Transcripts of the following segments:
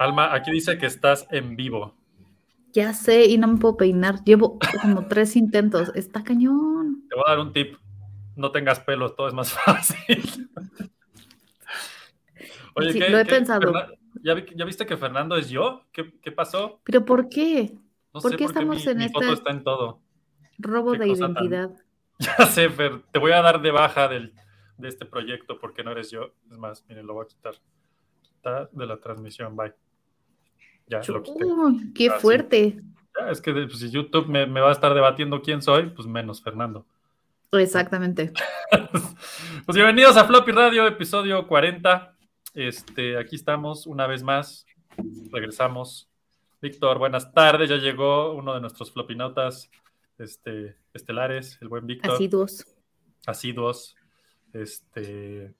Alma, aquí dice que estás en vivo. Ya sé, y no me puedo peinar. Llevo como tres intentos. Está cañón. Te voy a dar un tip. No tengas pelos, todo es más fácil. Oye, sí, lo he pensado. ¿ya, viste que Fernando es yo? ¿Qué, pasó? ¿Pero por qué? ¿Por qué estamos en mi esta... foto está en todo. Robo de identidad. Ya sé, Fer, te voy a dar de baja del, de este proyecto porque no eres yo. Es más, miren, lo voy a quitar. Está de la transmisión, bye. Ya lo quité. ¡Qué fuerte! Ya, es que pues, si YouTube me, me, va a estar debatiendo quién soy, pues menos Fernando. Exactamente. pues bienvenidos a Floppy Radio, episodio 40. Este, aquí estamos una vez más. Regresamos. Víctor, buenas tardes. Ya llegó uno de nuestros flopinotas este, estelares, el buen Víctor. Asiduos. Asiduos. Este.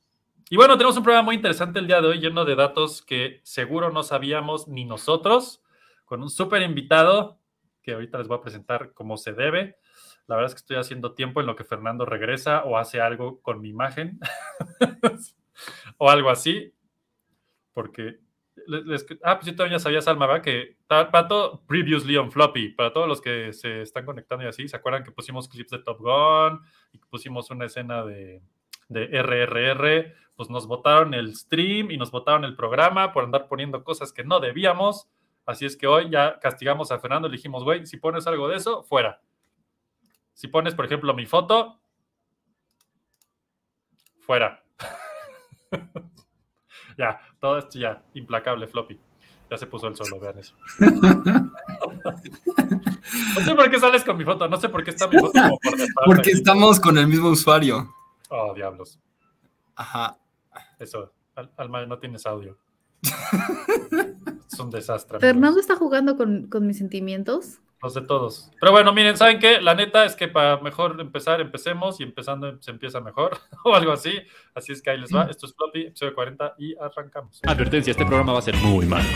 Y bueno, tenemos un programa muy interesante el día de hoy, lleno de datos que seguro no sabíamos ni nosotros, con un súper invitado que ahorita les voy a presentar como se debe. La verdad es que estoy haciendo tiempo en lo que Fernando regresa o hace algo con mi imagen o algo así porque ah, pues yo todavía sabía, Salma, ¿verdad? Que para todo, previously on floppy, para todos los que se están conectando y así, ¿se acuerdan que pusimos clips de Top Gun y pusimos una escena de, de RRR? Pues nos votaron el stream y nos votaron el programa por andar poniendo cosas que no debíamos. Así es que hoy ya castigamos a Fernando y le dijimos, güey, si pones algo de eso, fuera. Si pones, por ejemplo, mi foto, fuera. Ya, todo esto ya, implacable floppy. Ya se puso el solo, vean eso. no sé por qué sales con mi foto, no sé por qué está mi foto como por Porque estamos con el mismo usuario. Oh, diablos. Ajá. Eso, Alma, no tienes audio. es un desastre. Fernando está jugando con, con mis sentimientos. Los de todos. Pero bueno, miren, ¿saben qué? La neta es que para mejor empezar, empecemos y empezando se empieza mejor o algo así. Así es que ahí les va. Esto es Floppy, episodio 40 y arrancamos. Advertencia, este programa va a ser muy malo.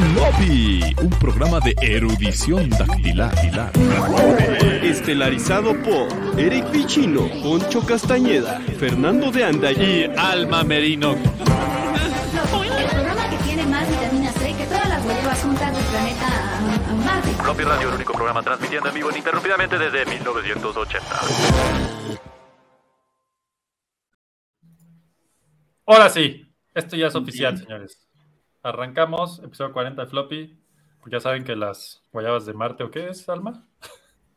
Floppy, un programa de erudición dactilar. Estelarizado por Eric Vichino, Poncho Castañeda, Fernando de Anda y Alma Merino. El programa que tiene más vitamina C que todas las huevas juntas del planeta Floppy Radio, el único programa transmitiendo en vivo ininterrumpidamente desde 1980. Ahora sí, esto ya es oficial, señores. Arrancamos, episodio 40 de Floppy. Ya saben que las guayabas de Marte, ¿o qué es, Alma?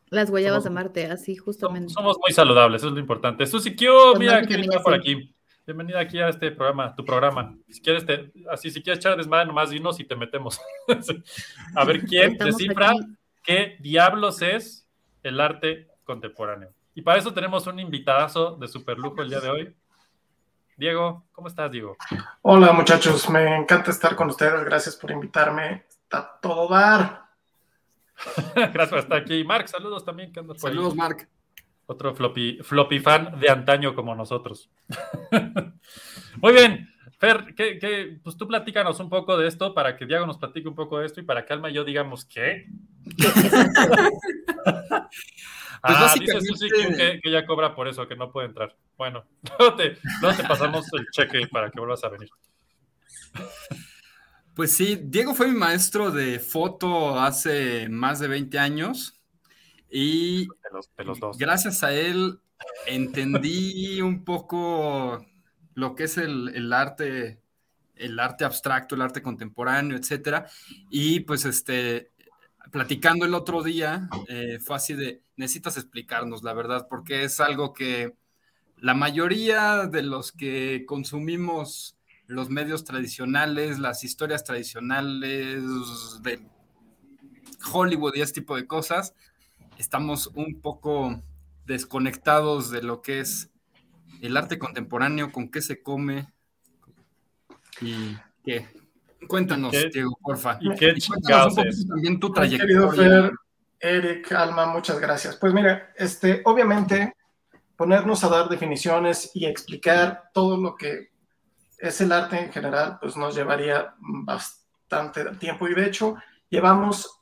Las guayabas de Marte, así justamente. Somos muy saludables, eso es lo importante. Susi Q, mira quién está por aquí. Bienvenida aquí a este programa, tu programa. Si quieres, te, así, si quieres echar desmadre, nomás dinos y te metemos. a ver quién descifra qué diablos es el arte contemporáneo. Y para eso tenemos un invitadazo de super lujo el día de hoy. Diego, ¿cómo estás, Diego? Hola, muchachos. Me encanta estar con ustedes. Gracias por invitarme. Está todo dar. Gracias por estar aquí. Mark, saludos también. saludos, Mark. Otro floppy, floppy fan de antaño como nosotros. Muy bien. Fer, ¿qué, pues tú platícanos un poco de esto para que Diego nos platique un poco de esto y para que Alma y yo digamos qué. Pues ah, dice Susi que, que, ella cobra por eso, que no puede entrar. Bueno, no te, no te pasamos el cheque para que vuelvas a venir. Pues sí, Diego fue mi maestro de foto hace más de 20 años. Y gracias a él entendí un poco lo que es el, arte, el arte abstracto, el arte contemporáneo, etcétera. Y pues este, platicando el otro día, eh, fue así de, necesitas explicarnos la verdad, porque es algo que la mayoría de los que consumimos los medios tradicionales, las historias tradicionales de Hollywood y ese tipo de cosas, estamos un poco desconectados de lo que es el arte contemporáneo, con qué se come y qué. Cuéntanos, Diego, porfa. ¿Y qué chingados también tu trayectoria. Eric, Alma, muchas gracias. Pues mira, este, obviamente ponernos a dar definiciones y explicar todo lo que es el arte en general, pues nos llevaría bastante tiempo y de hecho llevamos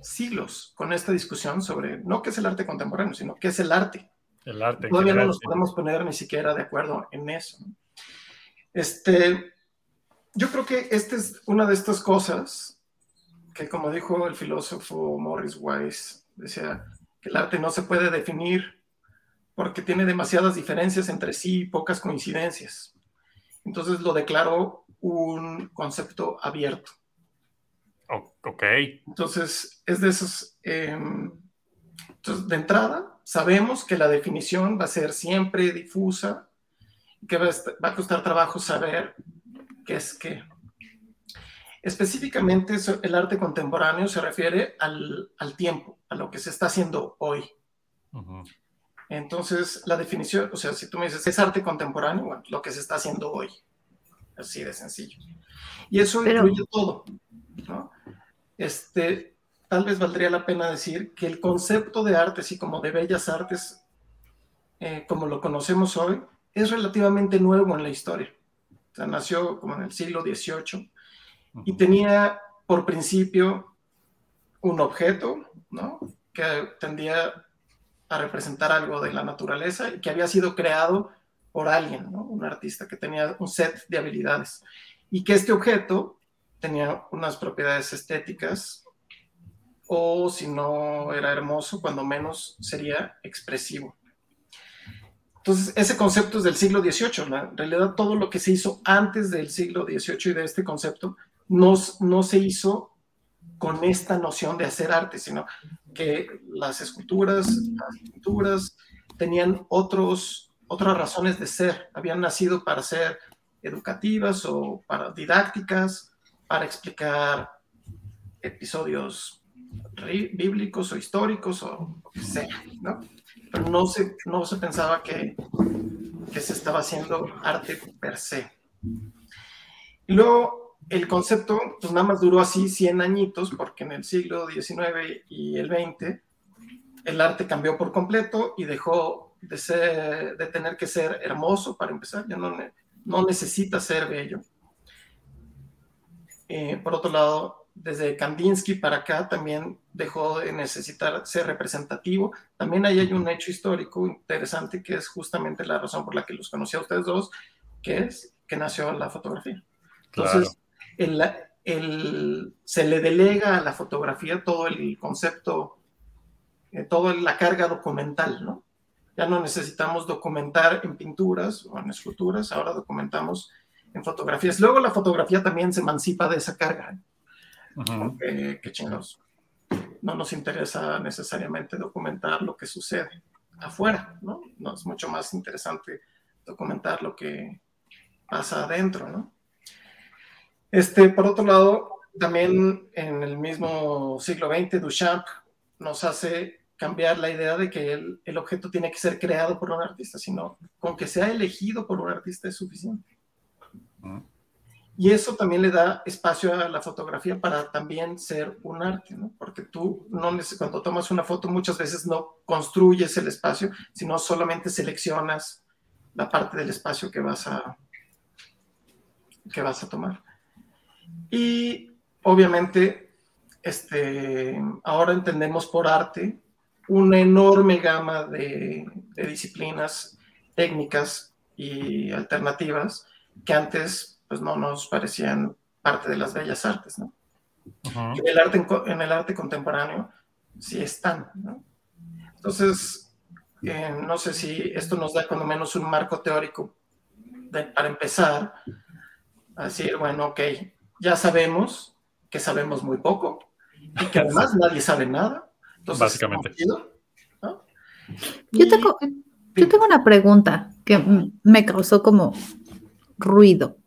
siglos con esta discusión sobre no qué es el arte contemporáneo, sino qué es el arte. El arte. Todavía no nos podemos poner ni siquiera de acuerdo en eso. Este, yo creo que esta es una de estas cosas que, como dijo el filósofo Morris Weiss, decía que el arte no se puede definir porque tiene demasiadas diferencias entre sí y pocas coincidencias. Entonces lo declaró un concepto abierto. Ok. Entonces, es de esos... Em, entonces, de entrada, sabemos que la definición va a ser siempre difusa, que va a, costar trabajo saber qué es qué. Específicamente, el arte contemporáneo se refiere al, tiempo, a lo que se está haciendo hoy. Entonces, la definición, o sea, si tú me dices, es arte contemporáneo, bueno, lo que se está haciendo hoy. Así de sencillo. Y eso incluye todo, ¿no? Este, tal vez valdría la pena decir que el concepto de arte, así como de bellas artes, eh, como lo conocemos hoy, es relativamente nuevo en la historia. Sea, nació como en el siglo XVIII y tenía por principio un objeto, ¿no? Que tendía a representar algo de la naturaleza y que había sido creado por alguien, ¿no? Un artista que tenía un set de habilidades y que este objeto tenía unas propiedades estéticas o si no era hermoso, cuando menos sería expresivo. Entonces, ese concepto es del siglo XVIII. En realidad, todo lo que se hizo antes del siglo XVIII y de este concepto no, no se hizo con esta noción de hacer arte, sino que las esculturas, las pinturas tenían otros, otras razones de ser. Habían nacido para ser educativas o para didácticas, para explicar episodios bíblicos o históricos o lo que sea, ¿no? Pero no se, no se pensaba que, que se estaba haciendo arte per se. Y luego el concepto, pues nada más duró así 100 añitos, porque en el siglo XIX y el XX el arte cambió por completo y dejó de, ser, de tener que ser hermoso para empezar, ya no, no necesita ser bello. Eh, por otro lado, desde Kandinsky para acá también dejó de necesitar ser representativo. También ahí hay un hecho histórico interesante que es justamente la razón por la que los conocí a ustedes dos, que es que nació la fotografía. Entonces, se le delega a la fotografía todo el concepto, eh, toda la carga documental, ¿no? Ya no necesitamos documentar en pinturas o en esculturas, ahora documentamos en fotografías. Luego la fotografía también se emancipa de esa carga. ¿Eh? qué chingados. No nos interesa necesariamente documentar lo que sucede afuera, ¿no? No es mucho más interesante documentar lo que pasa adentro, ¿no? Este, por otro lado, también en el mismo siglo XX, Duchamp nos hace cambiar la idea de que el, objeto tiene que ser creado por un artista, sino con que sea elegido por un artista es suficiente. Y eso también le da espacio a la fotografía para también ser un arte, ¿no? Porque tú no cuando tomas una foto muchas veces no construyes el espacio, sino solamente seleccionas la parte del espacio que vas a que vas a tomar. Y obviamente este ahora entendemos por arte una enorme gama de, disciplinas técnicas y alternativas que antes pues, no nos parecían parte de las bellas artes. ¿no? en, el arte, en el arte contemporáneo sí están. ¿no? Entonces, eh, no sé si esto nos da cuando menos un marco teórico para empezar a decir, bueno, ok, ya sabemos que sabemos muy poco y que además nadie sabe nada Básicamente. Yo, tengo, yo tengo una pregunta que me causó como ruido.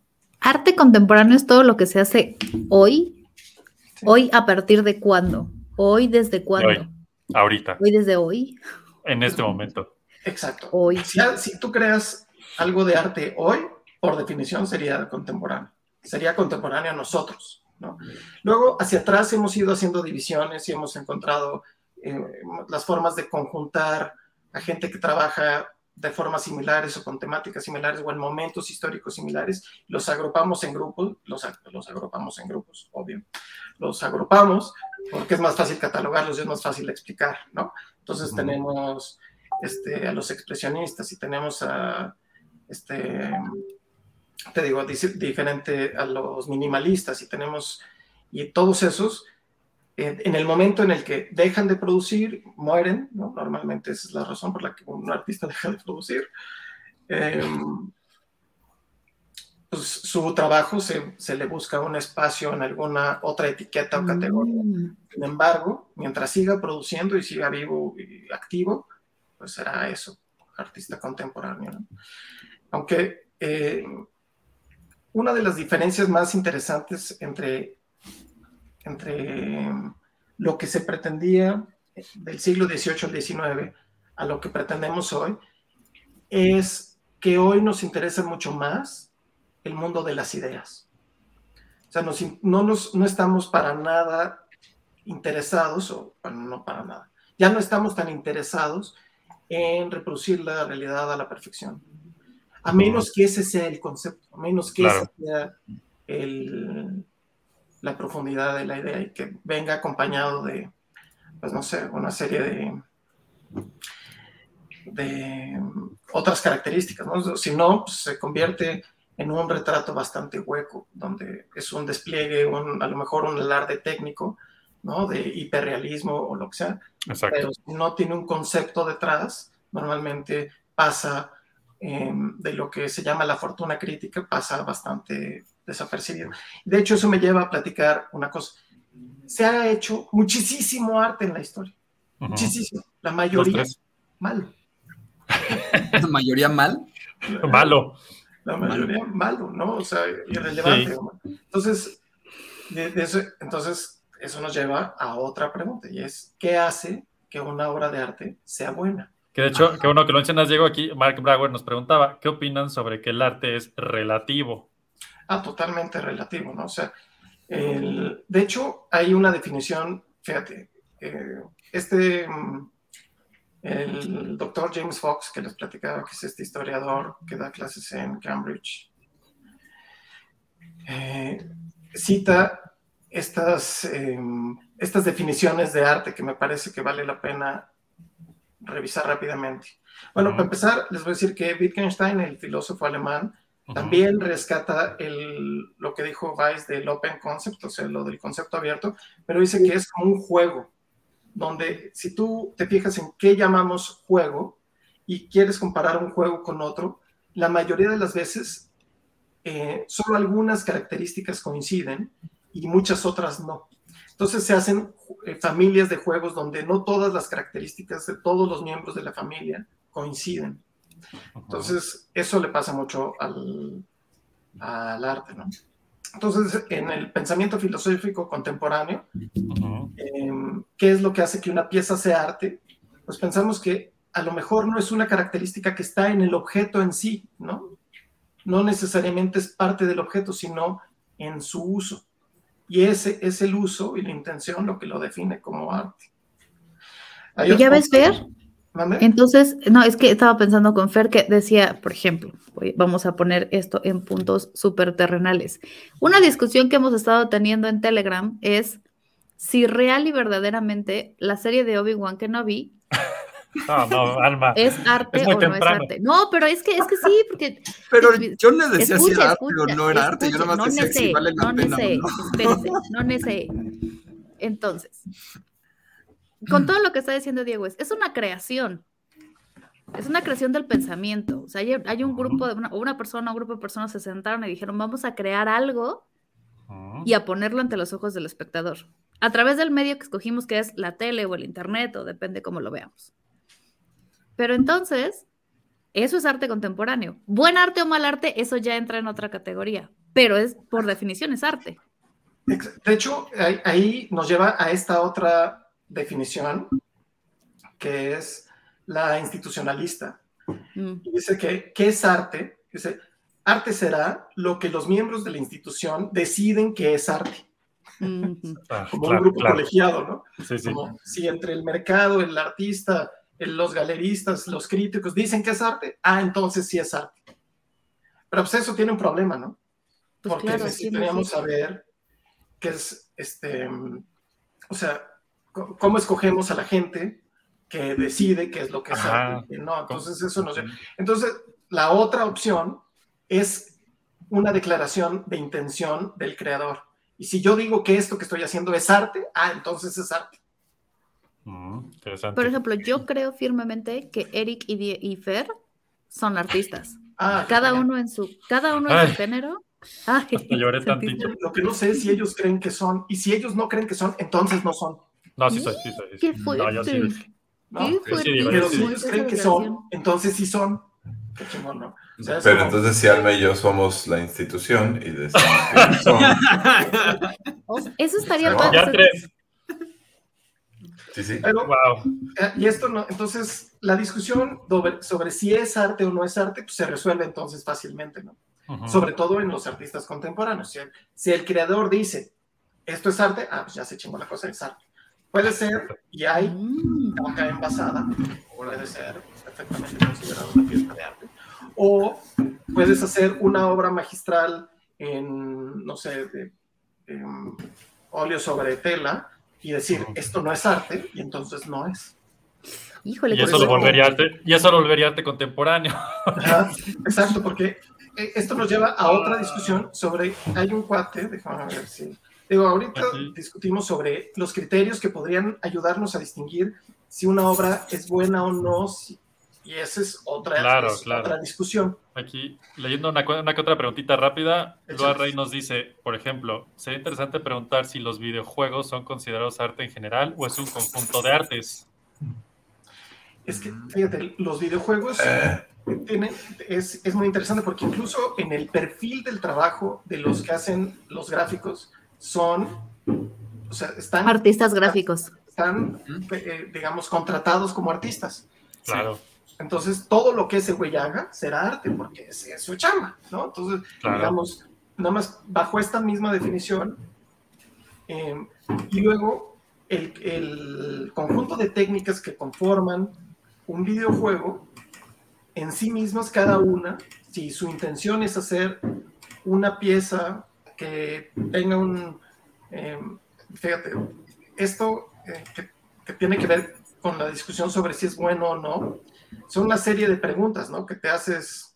¿Arte contemporáneo es todo lo que se hace hoy? ¿Hoy a partir de cuándo? ¿Hoy desde cuándo? Hoy, ahorita. ¿Hoy desde hoy? En este momento. Exacto. Hoy. Si, si tú creas algo de arte hoy, por definición sería contemporáneo. Sería contemporáneo a nosotros. ¿no? Luego, hacia atrás hemos ido haciendo divisiones y hemos encontrado eh, las formas de conjuntar a gente que trabaja de formas similares o con temáticas similares o en momentos históricos similares, los agrupamos en grupos, los, los agrupamos en grupos, obvio, los agrupamos porque es más fácil catalogarlos y es más fácil explicar, ¿no? Entonces tenemos este, a los expresionistas y tenemos a, este, te digo, diferente a los minimalistas y tenemos, y todos esos, en el momento en el que dejan de producir, mueren, ¿no? Normalmente esa es la razón por la que un artista deja de producir. Em, pues, su trabajo se, se, le busca un espacio en alguna otra etiqueta o categoría. Mm. Sin embargo, mientras siga produciendo y siga vivo y activo, pues será eso, artista contemporáneo. Aunque eh, una de las diferencias más interesantes entre, entre lo que se pretendía del siglo XVIII al XIX a lo que pretendemos hoy es que hoy nos interesa mucho más el mundo de las ideas. O sea, no, nos, no estamos para nada interesados, o bueno, no para nada, ya no estamos tan interesados en reproducir la realidad a la perfección. A menos que ese sea el concepto, a menos que ese sea el, la profundidad de la idea y que venga acompañado de, pues no sé, una serie de, de otras características, ¿no? Si no, pues, se convierte en un retrato bastante hueco, donde es un despliegue, a lo mejor un alarde técnico, ¿no? De hiperrealismo o lo que sea. Pero si no tiene un concepto detrás, normalmente pasa em, de lo que se llama la fortuna crítica, pasa bastante desapercibido. De hecho, eso me lleva a platicar una cosa. Se ha hecho muchísimo arte en la historia. Muchísimo. La mayoría malo. ¿La mayoría mal? Malo. La mayoría malo, ¿no? O sea, irrelevante. Entonces, eso, entonces, eso nos lleva a otra pregunta y es, ¿qué hace que una obra de arte sea buena? Que de hecho, que uno que lo mencionas, Diego, aquí Mark Brauer nos preguntaba, ¿qué opinan sobre que el arte es relativo? Ah, totalmente relativo, ¿no? O sea, de hecho, hay una definición, fíjate, eh, este, mm, el doctor James Fox, que les platicaba, que es este historiador que da clases en Cambridge, eh, cita estas, em, estas definiciones de arte que me parece que vale la pena revisar rápidamente. Bueno, para empezar, les voy a decir que Wittgenstein, el filósofo alemán, también rescata el, lo que dijo Weiss del open concept, o sea, lo del concepto abierto, pero dice que es como un juego, donde si tú te fijas en qué llamamos juego y quieres comparar un juego con otro, la mayoría de las veces eh, solo algunas características coinciden y muchas otras no. Entonces se hacen eh, familias de juegos donde no todas las características de todos los miembros de la familia coinciden. Entonces, eso le pasa mucho al, al arte, ¿no? Entonces, en el pensamiento filosófico contemporáneo, em, ¿qué es lo que hace que una pieza sea arte? Pues pensamos que a lo mejor no es una característica que está en el objeto en sí, ¿no? No necesariamente es parte del objeto, sino en su uso. Y ese es el uso y la intención lo que lo define como arte. ¿Y ya ves, Entonces, no, es que estaba pensando con Fer que decía, por ejemplo, vamos a poner esto en puntos súper terrenales. Una discusión que hemos estado teniendo en Telegram es si real y verdaderamente la serie de Obi-Wan Kenobi no, no, Alma. ¿Es arte o no es arte? No, pero es que, es que sí, porque. Pero yo le decía si era arte o no era arte. Yo nomás no decía si vale la no pena. no. Espérese, no necesé. Entonces, con todo lo que está diciendo Diego, es, es una creación. Es una creación del pensamiento. O sea, hay, un grupo de una, una, persona, un grupo de personas se sentaron y dijeron, vamos a crear algo y a ponerlo ante los ojos del espectador. A través del medio que escogimos, que es la tele o el internet, o depende cómo lo veamos. Pero entonces, eso es arte contemporáneo. Buen arte o mal arte, eso ya entra en otra categoría. Pero es, por definición, es arte. De hecho, ahí nos lleva a esta otra definición, que es la institucionalista. Mm. dice que, ¿qué es arte? Dice, arte será lo que los miembros de la institución deciden que es arte. Ah, como un grupo colegiado, ¿no? Como si entre el mercado, el artista, los galeristas, los críticos dicen que es arte, ah, entonces sí es arte. Pero pues eso tiene un problema, ¿no? Pues Porque necesitaríamos saber qué es, este, o sea, cómo escogemos a la gente que decide qué es lo que es arte, no, entonces eso no sé. Entonces, la otra opción es una declaración de intención del creador. Y si yo digo que esto que estoy haciendo es arte, ah, entonces es arte. Mm, interesante. Por ejemplo, yo creo firmemente que Eric y, Die- y Fer son artistas. Ah, Cada genial. uno en su, cada uno en Ay. su género. Ay, Hasta lloré tantito. Lo que no sé es si ellos creen que son, y si ellos no creen que son, entonces no son. No, sí soy, sí soy. sí Qué. No, yo sí. fuerte. ¿no? Qué sí, fuerte. digo, Pero sí. si ellos creen que son, entonces sí son. Qué chingón, ¿no? O sea, es Pero como- entonces si Alma y yo somos la institución y decimos que son. Eso estaría No, padre. Ya tres. Sí, sí. pero, Wow. eh, y esto no, entonces la discusión sobre, sobre si es arte o no es arte, pues se resuelve entonces fácilmente, ¿no? Ujú. Sobre todo en los artistas contemporáneos. Si el, si el creador dice, esto es arte, ah, pues ya se chingó la cosa, es arte. Puede ser, y hay, Mm. acá envasada, puede ser perfectamente considerado una pieza de arte. O puedes hacer una obra magistral en, no sé, de, em, óleo sobre tela y decir, esto no es arte, y entonces no es. Híjole, Y eso lo volvería arte, y eso lo volvería arte contemporáneo. Ajá, exacto, porque eh, esto nos lleva a otra discusión sobre, hay un cuate, déjame ver si, digo, ahorita Aquí. discutimos sobre los criterios que podrían ayudarnos a distinguir si una obra es buena o no, si- y esa es otra, Claro, es claro. otra discusión. Aquí, leyendo una, una que otra preguntita rápida. Loa Rey nos dice, por ejemplo, sería interesante preguntar si los videojuegos son considerados arte en general o es un conjunto de artes. Es que, fíjate, los videojuegos Eh, tienen, es, es muy interesante porque incluso en el perfil del trabajo de los que hacen los gráficos son, o sea, están, Artistas gráficos. están eh, digamos, contratados como artistas. Claro, Entonces, todo lo que ese güey haga será arte, porque es, es su chamba, ¿no? Entonces, Claro. digamos, nada más bajo esta misma definición, eh, y luego el, el conjunto de técnicas que conforman un videojuego, en sí mismas cada una, si su intención es hacer una pieza que tenga un, eh, fíjate, esto eh, que, que tiene que ver con la discusión sobre si es bueno o no, son una serie de preguntas, ¿no? Que te haces,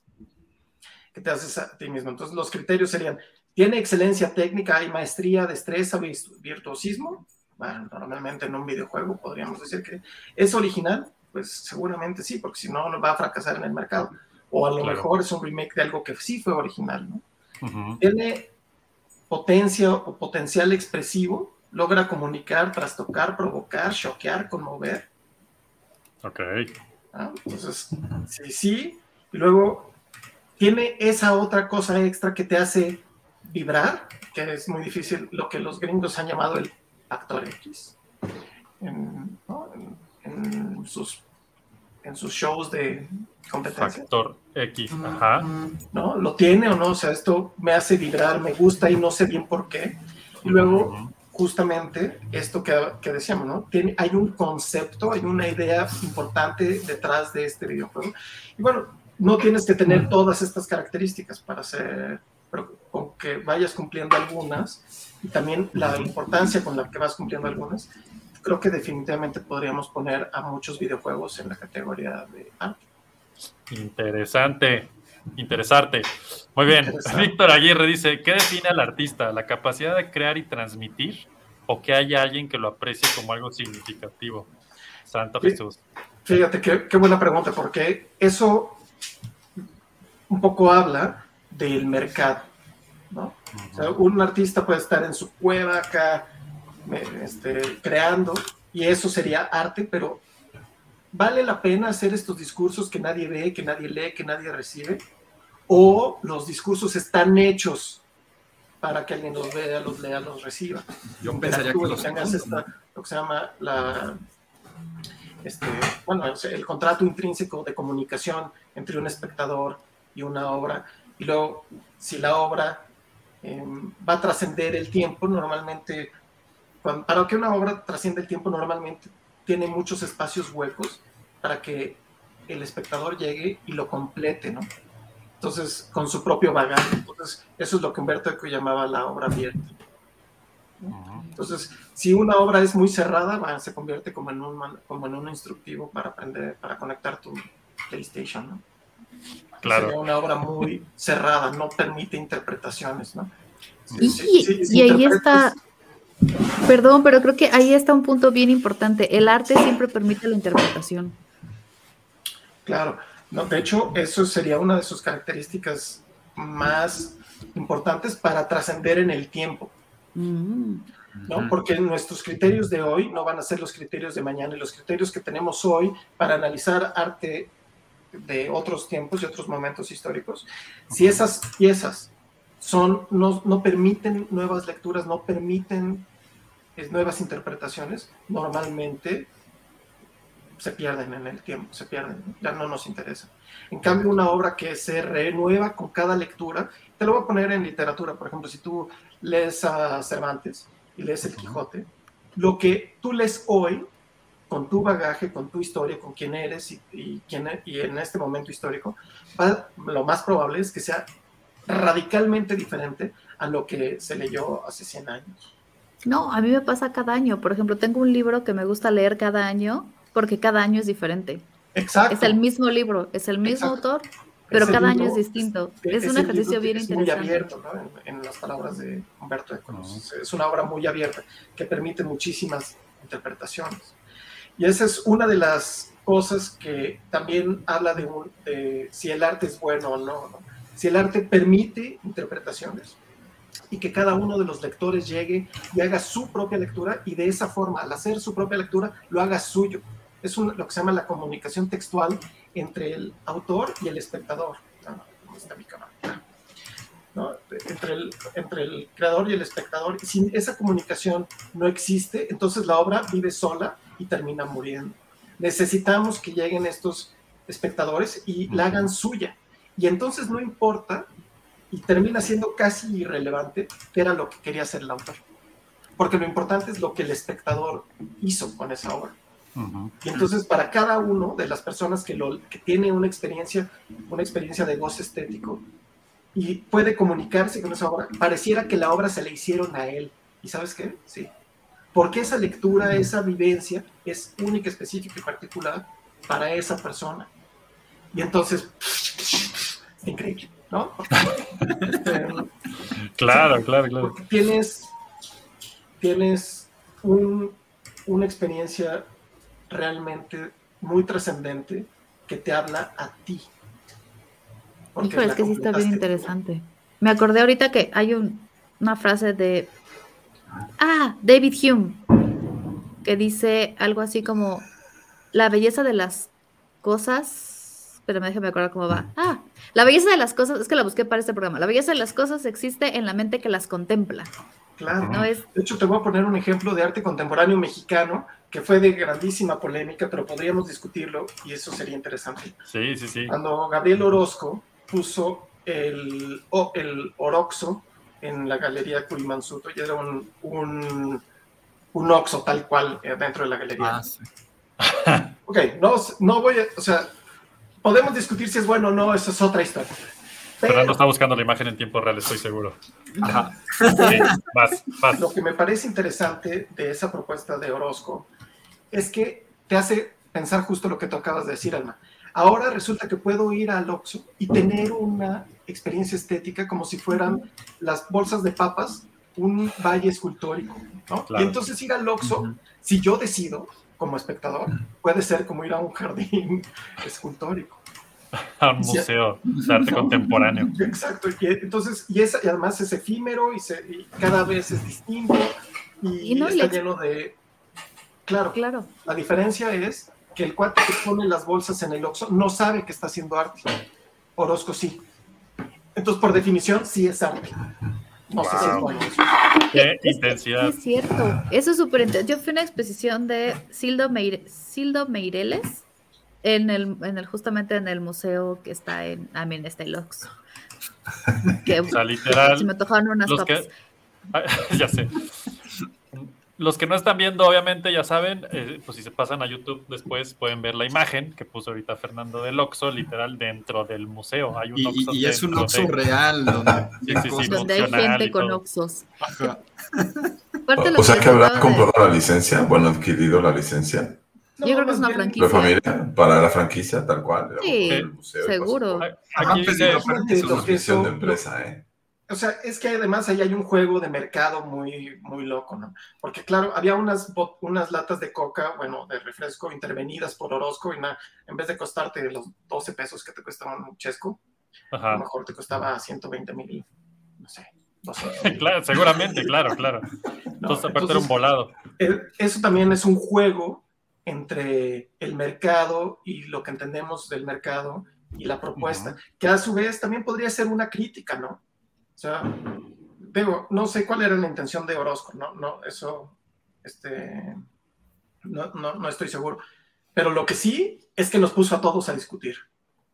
que te haces a ti mismo. Entonces, los criterios serían, ¿tiene excelencia técnica, hay maestría, destreza, virtuosismo? Bueno, normalmente en un videojuego podríamos decir que es original, pues seguramente sí, porque si no, no va a fracasar en el mercado. O a lo Claro. mejor es un remake de algo que sí fue original, ¿no? Ujú. tiene potencia o potencial expresivo, logra comunicar, trastocar, provocar, choquear, conmover. ok. ¿ah? Entonces, sí, sí, y luego tiene esa otra cosa extra que te hace vibrar, que es muy difícil, lo que los gringos han llamado el actor X. En, ¿no? en- en sus, en sus shows de competencia. Factor X, ajá. ¿no? ¿Lo tiene o no? O sea, esto me hace vibrar, me gusta y no sé bien por qué. Y luego, justamente, esto que, que decíamos, ¿no? Tiene, hay un concepto, hay una idea importante detrás de este videojuego. Y bueno, no tienes que tener todas estas características para hacer, pero con que vayas cumpliendo algunas y también la importancia con la que vas cumpliendo algunas, creo que definitivamente podríamos poner a muchos videojuegos en la categoría de arte. Interesante, interesante. Muy bien. Interesante. Víctor Aguirre dice, ¿qué define al artista? ¿La capacidad de crear y transmitir? ¿O que haya alguien que lo aprecie como algo significativo? Santo Sí. Jesús. Fíjate, qué, qué buena pregunta, porque eso un poco habla del mercado, ¿no? O sea, un artista puede estar en su cueva acá, este, creando, y eso sería arte, pero ¿vale la pena hacer estos discursos que nadie ve, que nadie lee, que nadie recibe? ¿O los discursos están hechos para que alguien los vea, los lea, los reciba? Yo pensaría que los tengas esta- lo que se llama la, este, bueno, el contrato intrínseco de comunicación entre un espectador y una obra. Y luego, si la obra eh, va a trascender el tiempo, normalmente, para que una obra trascienda el tiempo, normalmente tiene muchos espacios huecos para que el espectador llegue y lo complete, ¿no? Entonces, con su propio bagaje. Entonces, eso es lo que Humberto Eco llamaba la obra abierta. Entonces, si una obra es muy cerrada, va, se convierte como en, un, como en un instructivo para aprender, para conectar tu PlayStation, ¿no? Claro. Sería una obra muy cerrada, no permite interpretaciones, ¿no? y, y ahí está, perdón, pero creo que ahí está un punto bien importante. El arte siempre permite la interpretación. Claro, no, de hecho, eso sería una de sus características más importantes para trascender en el tiempo. Mm. ¿no? Porque nuestros criterios de hoy no van a ser los criterios de mañana y los criterios que tenemos hoy para analizar arte de otros tiempos y otros momentos históricos. Si esas piezas son, no, no permiten nuevas lecturas, no permiten eh, nuevas interpretaciones, normalmente se pierden en el tiempo, se pierden, ya no nos interesa. En cambio, una obra que se renueva con cada lectura, te lo voy a poner en literatura, por ejemplo, si tú lees a Cervantes y lees El Quijote, lo que tú lees hoy, con tu bagaje, con tu historia, con quién eres y, quién, e, y en este momento histórico, lo más probable es que sea radicalmente diferente a lo que se leyó hace 100 años. No, a mí me pasa cada año. Por ejemplo, tengo un libro que me gusta leer cada año porque cada año es diferente. Exacto. Es el mismo libro, es el mismo autor, pero cada año es distinto. Es, un ejercicio bien interesante. Es muy abierto, ¿no? en, las palabras de Humberto Eco. Es una obra muy abierta que permite muchísimas interpretaciones. Y esa es una de las cosas que también habla de, un, de si el arte es bueno o no, no. Si el arte permite interpretaciones y que cada uno de los lectores llegue y haga su propia lectura y de esa forma, al hacer su propia lectura, lo haga suyo es lo que se llama la comunicación textual entre el autor y el espectador. Entre, el, entre el creador y el espectador. Si esa comunicación no existe, entonces la obra vive sola y termina muriendo. Necesitamos que lleguen estos espectadores y la hagan suya. Y entonces no importa, y termina siendo casi irrelevante, qué era lo que quería hacer el autor. Porque lo importante es lo que el espectador hizo con esa obra. Y entonces para cada uno de las personas que, lo, que tiene una experiencia, una experiencia de goce estético y puede comunicarse con esa obra, pareciera que la obra se le hicieron a él. ¿Y sabes qué? Sí. Porque esa lectura, esa vivencia es única, específica y particular para esa persona. Y entonces, increíble, ¿no? claro, claro, claro. Tienes, tienes un, una experiencia realmente muy trascendente que te habla a ti. Híjole, es que sí está bien interesante. Me acordé ahorita que hay una frase de, ah, David Hume, que dice algo así como, la belleza de las cosas, pero me déjame acordar cómo va. Ah, la belleza de las cosas, es que la busqué para este programa, la belleza de las cosas existe en la mente que las contempla. Claro. No es... De hecho, te voy a poner un ejemplo de arte contemporáneo mexicano que fue de grandísima polémica, pero podríamos discutirlo y eso sería interesante. Sí, sí, sí. Cuando Gabriel Orozco puso el, el Oroxo en la galería Curimansuto, y era un, un, un Oxo tal cual eh, dentro de la galería. Ah, ok, no, no voy a, o sea, podemos discutir si es bueno o no, esa es otra historia. Fernando está buscando la imagen en tiempo real, estoy seguro. Ajá. Lo que me parece interesante de esa propuesta de Orozco es que te hace pensar justo lo que tú acabas de decir, Alma. Ahora resulta que puedo ir al Oxxo y tener una experiencia estética como si fueran las bolsas de papas, un valle escultórico, ¿no? Y entonces ir al Oxxo, si yo decido como espectador, puede ser como ir a un jardín escultórico. A un museo de arte contemporáneo. Exacto, y entonces, y, es, además es efímero y, se, cada vez es distinto y, está lleno de, Claro. claro. La diferencia es que el cuate que pone las bolsas en el Oxxo no sabe que está haciendo arte. Orozco sí. Entonces, por definición, sí es arte. No sé si es bueno. Qué intensidad. Es, cierto. Eso es súper interesante. Yo fui a una exposición de Sildo, Meireles en el, en el, justamente en el museo que está en, I mean, está el Oxxo. Que, o sea, literal. Se me tocaron unas papas. ya sé. Los que no están viendo, obviamente, ya saben, eh, pues si se pasan a YouTube después pueden ver la imagen que puso ahorita Fernando del Oxo, literal, dentro del museo. Hay un y, y es un Oxo real, donde, donde hay gente con Oxos. o sea que habrá comprado la licencia, bueno, adquirido la licencia. Yo creo que es una franquicia. familia, para la franquicia, tal cual. Sí, seguro. Aquí dice, su de empresa, ¿eh? O sea, es que además ahí hay un juego de mercado muy, muy loco, ¿no? Porque claro, había unas, unas latas de coca, bueno, de refresco intervenidas por Orozco y en vez de costarte los 12 pesos que te cuesta un chesco, a lo mejor te costaba 120 mil, no sé. claro, seguramente, claro, claro. entonces, aparte era un volado. Eso también es un juego entre el mercado y lo que entendemos del mercado y la propuesta, que a su vez también podría ser una crítica, ¿no? O sea, digo, no sé cuál era la intención de Orozco, ¿no? No, eso, este, no, no, no estoy seguro. Pero lo que sí es que nos puso a todos a discutir.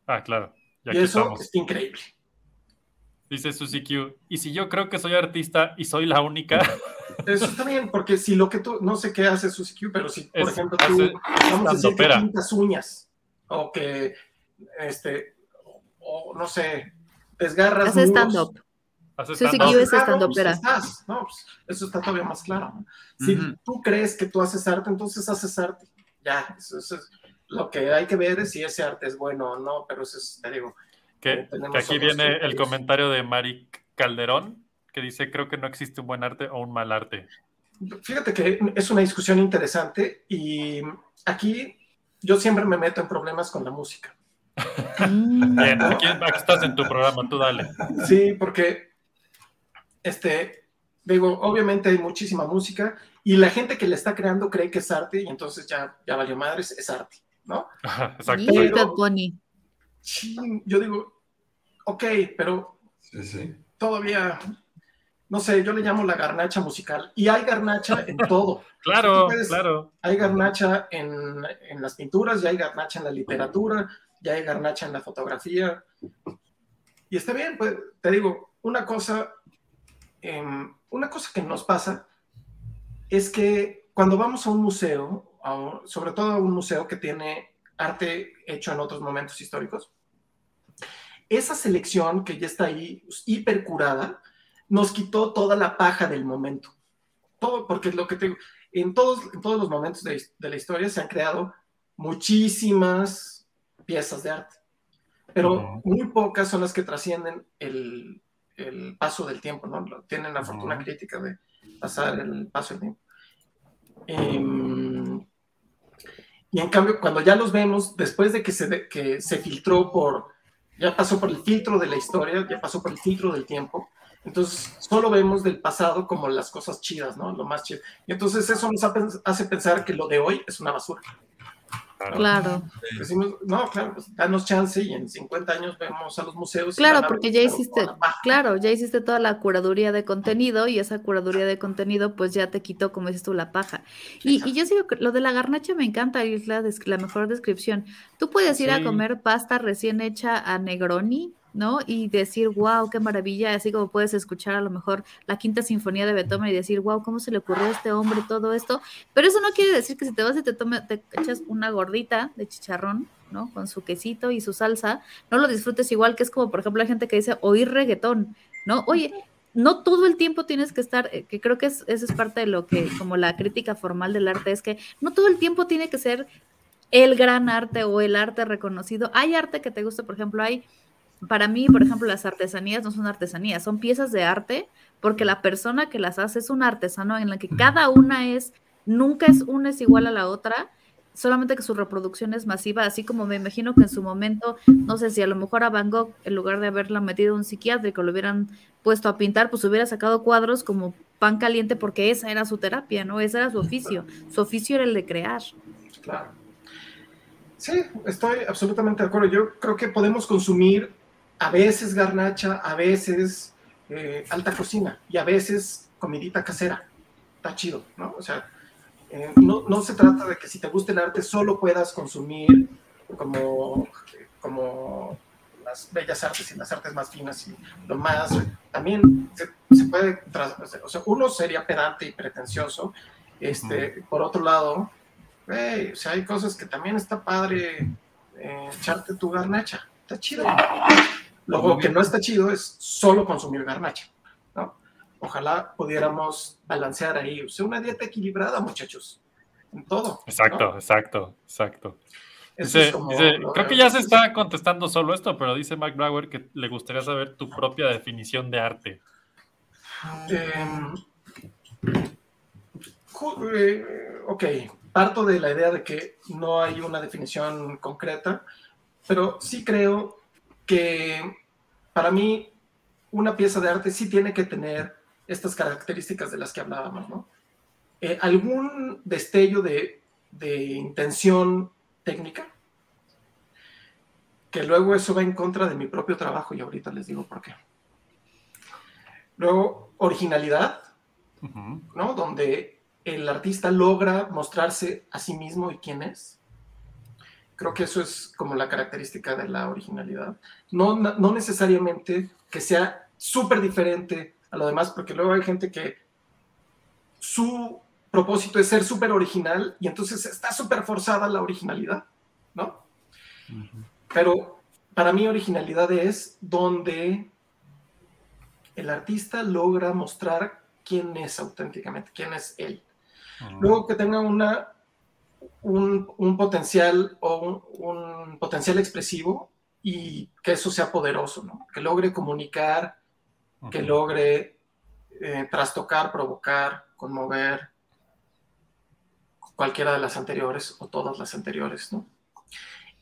Ah, claro. Y, eso es increíble. Dice Susi Q. Y si yo creo que soy artista y soy la única. Eso está bien, porque si lo que tú, no sé qué hace Susi Q, pero si, por ejemplo, tú, vamos a decir que pintas uñas, o que, este, o, no sé, desgarras. Hace stand-up. Susi Q es stand-up. Pues, no, pues, eso está todavía más claro. Si tú crees que tú haces arte, entonces haces arte. Ya, eso, es lo que hay que ver es si ese arte es bueno o no, pero eso es, te digo, que, aquí viene el comentario de Mari Calderón, que dice, creo que no existe un buen arte o un mal arte. Fíjate que es una discusión interesante y aquí yo siempre me meto en problemas con la música. Bien, aquí, estás en tu programa, tú dale. Sí, porque, este, digo, obviamente hay muchísima música y la gente que le está creando cree que es arte y entonces ya, ya valió madres, es arte, ¿no? Exacto yo digo, ok, pero todavía, no sé, yo le llamo la garnacha musical. Y hay garnacha en todo. claro, claro. Hay garnacha en, las pinturas, ya hay garnacha en la literatura, ya hay garnacha en la fotografía. Y está bien, pues te digo, una cosa, em, una cosa que nos pasa es que cuando vamos a un museo, sobre todo a un museo que tiene arte hecho en otros momentos históricos. Esa selección que ya está ahí, hipercurada, nos quitó toda la paja del momento. Todo, porque es lo que te en todos, en todos los momentos de, la historia se han creado muchísimas piezas de arte, pero muy pocas son las que trascienden el, el paso del tiempo, ¿no? Tienen la fortuna crítica de pasar el paso del tiempo. Eh, y en cambio, cuando ya los vemos, después de que se, que se filtró por, ya pasó por el filtro de la historia, ya pasó por el filtro del tiempo, entonces solo vemos del pasado como las cosas chidas, ¿no? Lo más chido. Y entonces eso nos hace pensar que lo de hoy es una basura. Claro. Decimos, no, claro, pues danos chance y en 50 años vemos a los museos. Claro, porque ya hiciste, claro, ya hiciste toda la curaduría de contenido y esa curaduría de contenido pues ya te quitó, como dices tú, la paja. Y, y yo sigo, lo de la garnacha me encanta y es la, la mejor descripción. Tú puedes ir a comer pasta recién hecha a Negroni ¿no? Y decir, wow, qué maravilla, así como puedes escuchar a lo mejor la quinta sinfonía de Beethoven y decir, wow, ¿cómo se le ocurrió a este hombre todo esto? Pero eso no quiere decir que si te vas y te, tome, te echas una gordita de chicharrón, ¿no? Con su quesito y su salsa, no lo disfrutes igual que es como, por ejemplo, la gente que dice oír reggaetón, ¿no? Oye, no todo el tiempo tienes que estar, eh, que creo que es, eso es parte de lo que, como la crítica formal del arte, es que no todo el tiempo tiene que ser el gran arte o el arte reconocido. Hay arte que te gusta, por ejemplo, hay para mí, por ejemplo, las artesanías no son artesanías, son piezas de arte porque la persona que las hace es un artesano en la que cada una es, nunca es una es igual a la otra, solamente que su reproducción es masiva, así como me imagino que en su momento, no sé si a lo mejor a Van Gogh, en lugar de haberla metido un psiquiátrico, lo hubieran puesto a pintar, pues hubiera sacado cuadros como pan caliente porque esa era su terapia, ¿no? Ese era su oficio. Su oficio era el de crear. Claro. Sí, estoy absolutamente de acuerdo. Yo creo que podemos consumir a veces garnacha, a veces eh, alta cocina y a veces comidita casera. Está chido, ¿no? O sea, eh, no, no, se trata de que si te gusta el arte solo puedas consumir como, como las bellas artes y las artes más finas y lo más, también se, puede, o sea, uno sería pedante y pretencioso, este, por otro lado, o sea, hay cosas que también está padre eh, echarte tu garnacha, está chido. Lo que no está chido es solo consumir garnacha, ¿no? Ojalá pudiéramos balancear ahí, o sea, una dieta equilibrada, muchachos. en todo. Exacto, exacto, exacto. creo que ya se está contestando solo esto, pero dice Mike Brower que le gustaría saber tu propia definición de arte. Eh, ok, parto de la idea de que no hay una definición concreta, pero sí creo que para mí una pieza de arte sí tiene que tener estas características de las que hablábamos, ¿no? Eh, algún destello de, de intención técnica, que luego eso va en contra de mi propio trabajo y ahorita les digo por qué. Luego, originalidad, ¿no? Donde el artista logra mostrarse a sí mismo y quién es. Creo que eso es como la característica de la originalidad. No, no necesariamente que sea súper diferente a lo demás, porque luego hay gente que su propósito es ser súper original y entonces está súper forzada la originalidad, ¿no? Pero para mí originalidad es donde el artista logra mostrar quién es auténticamente, quién es él. Luego que tenga una, un, potencial o un, potencial expresivo y que eso sea poderoso, ¿no? Que logre comunicar, que logre eh, trastocar, provocar, conmover, cualquiera de las anteriores o todas las anteriores, ¿no?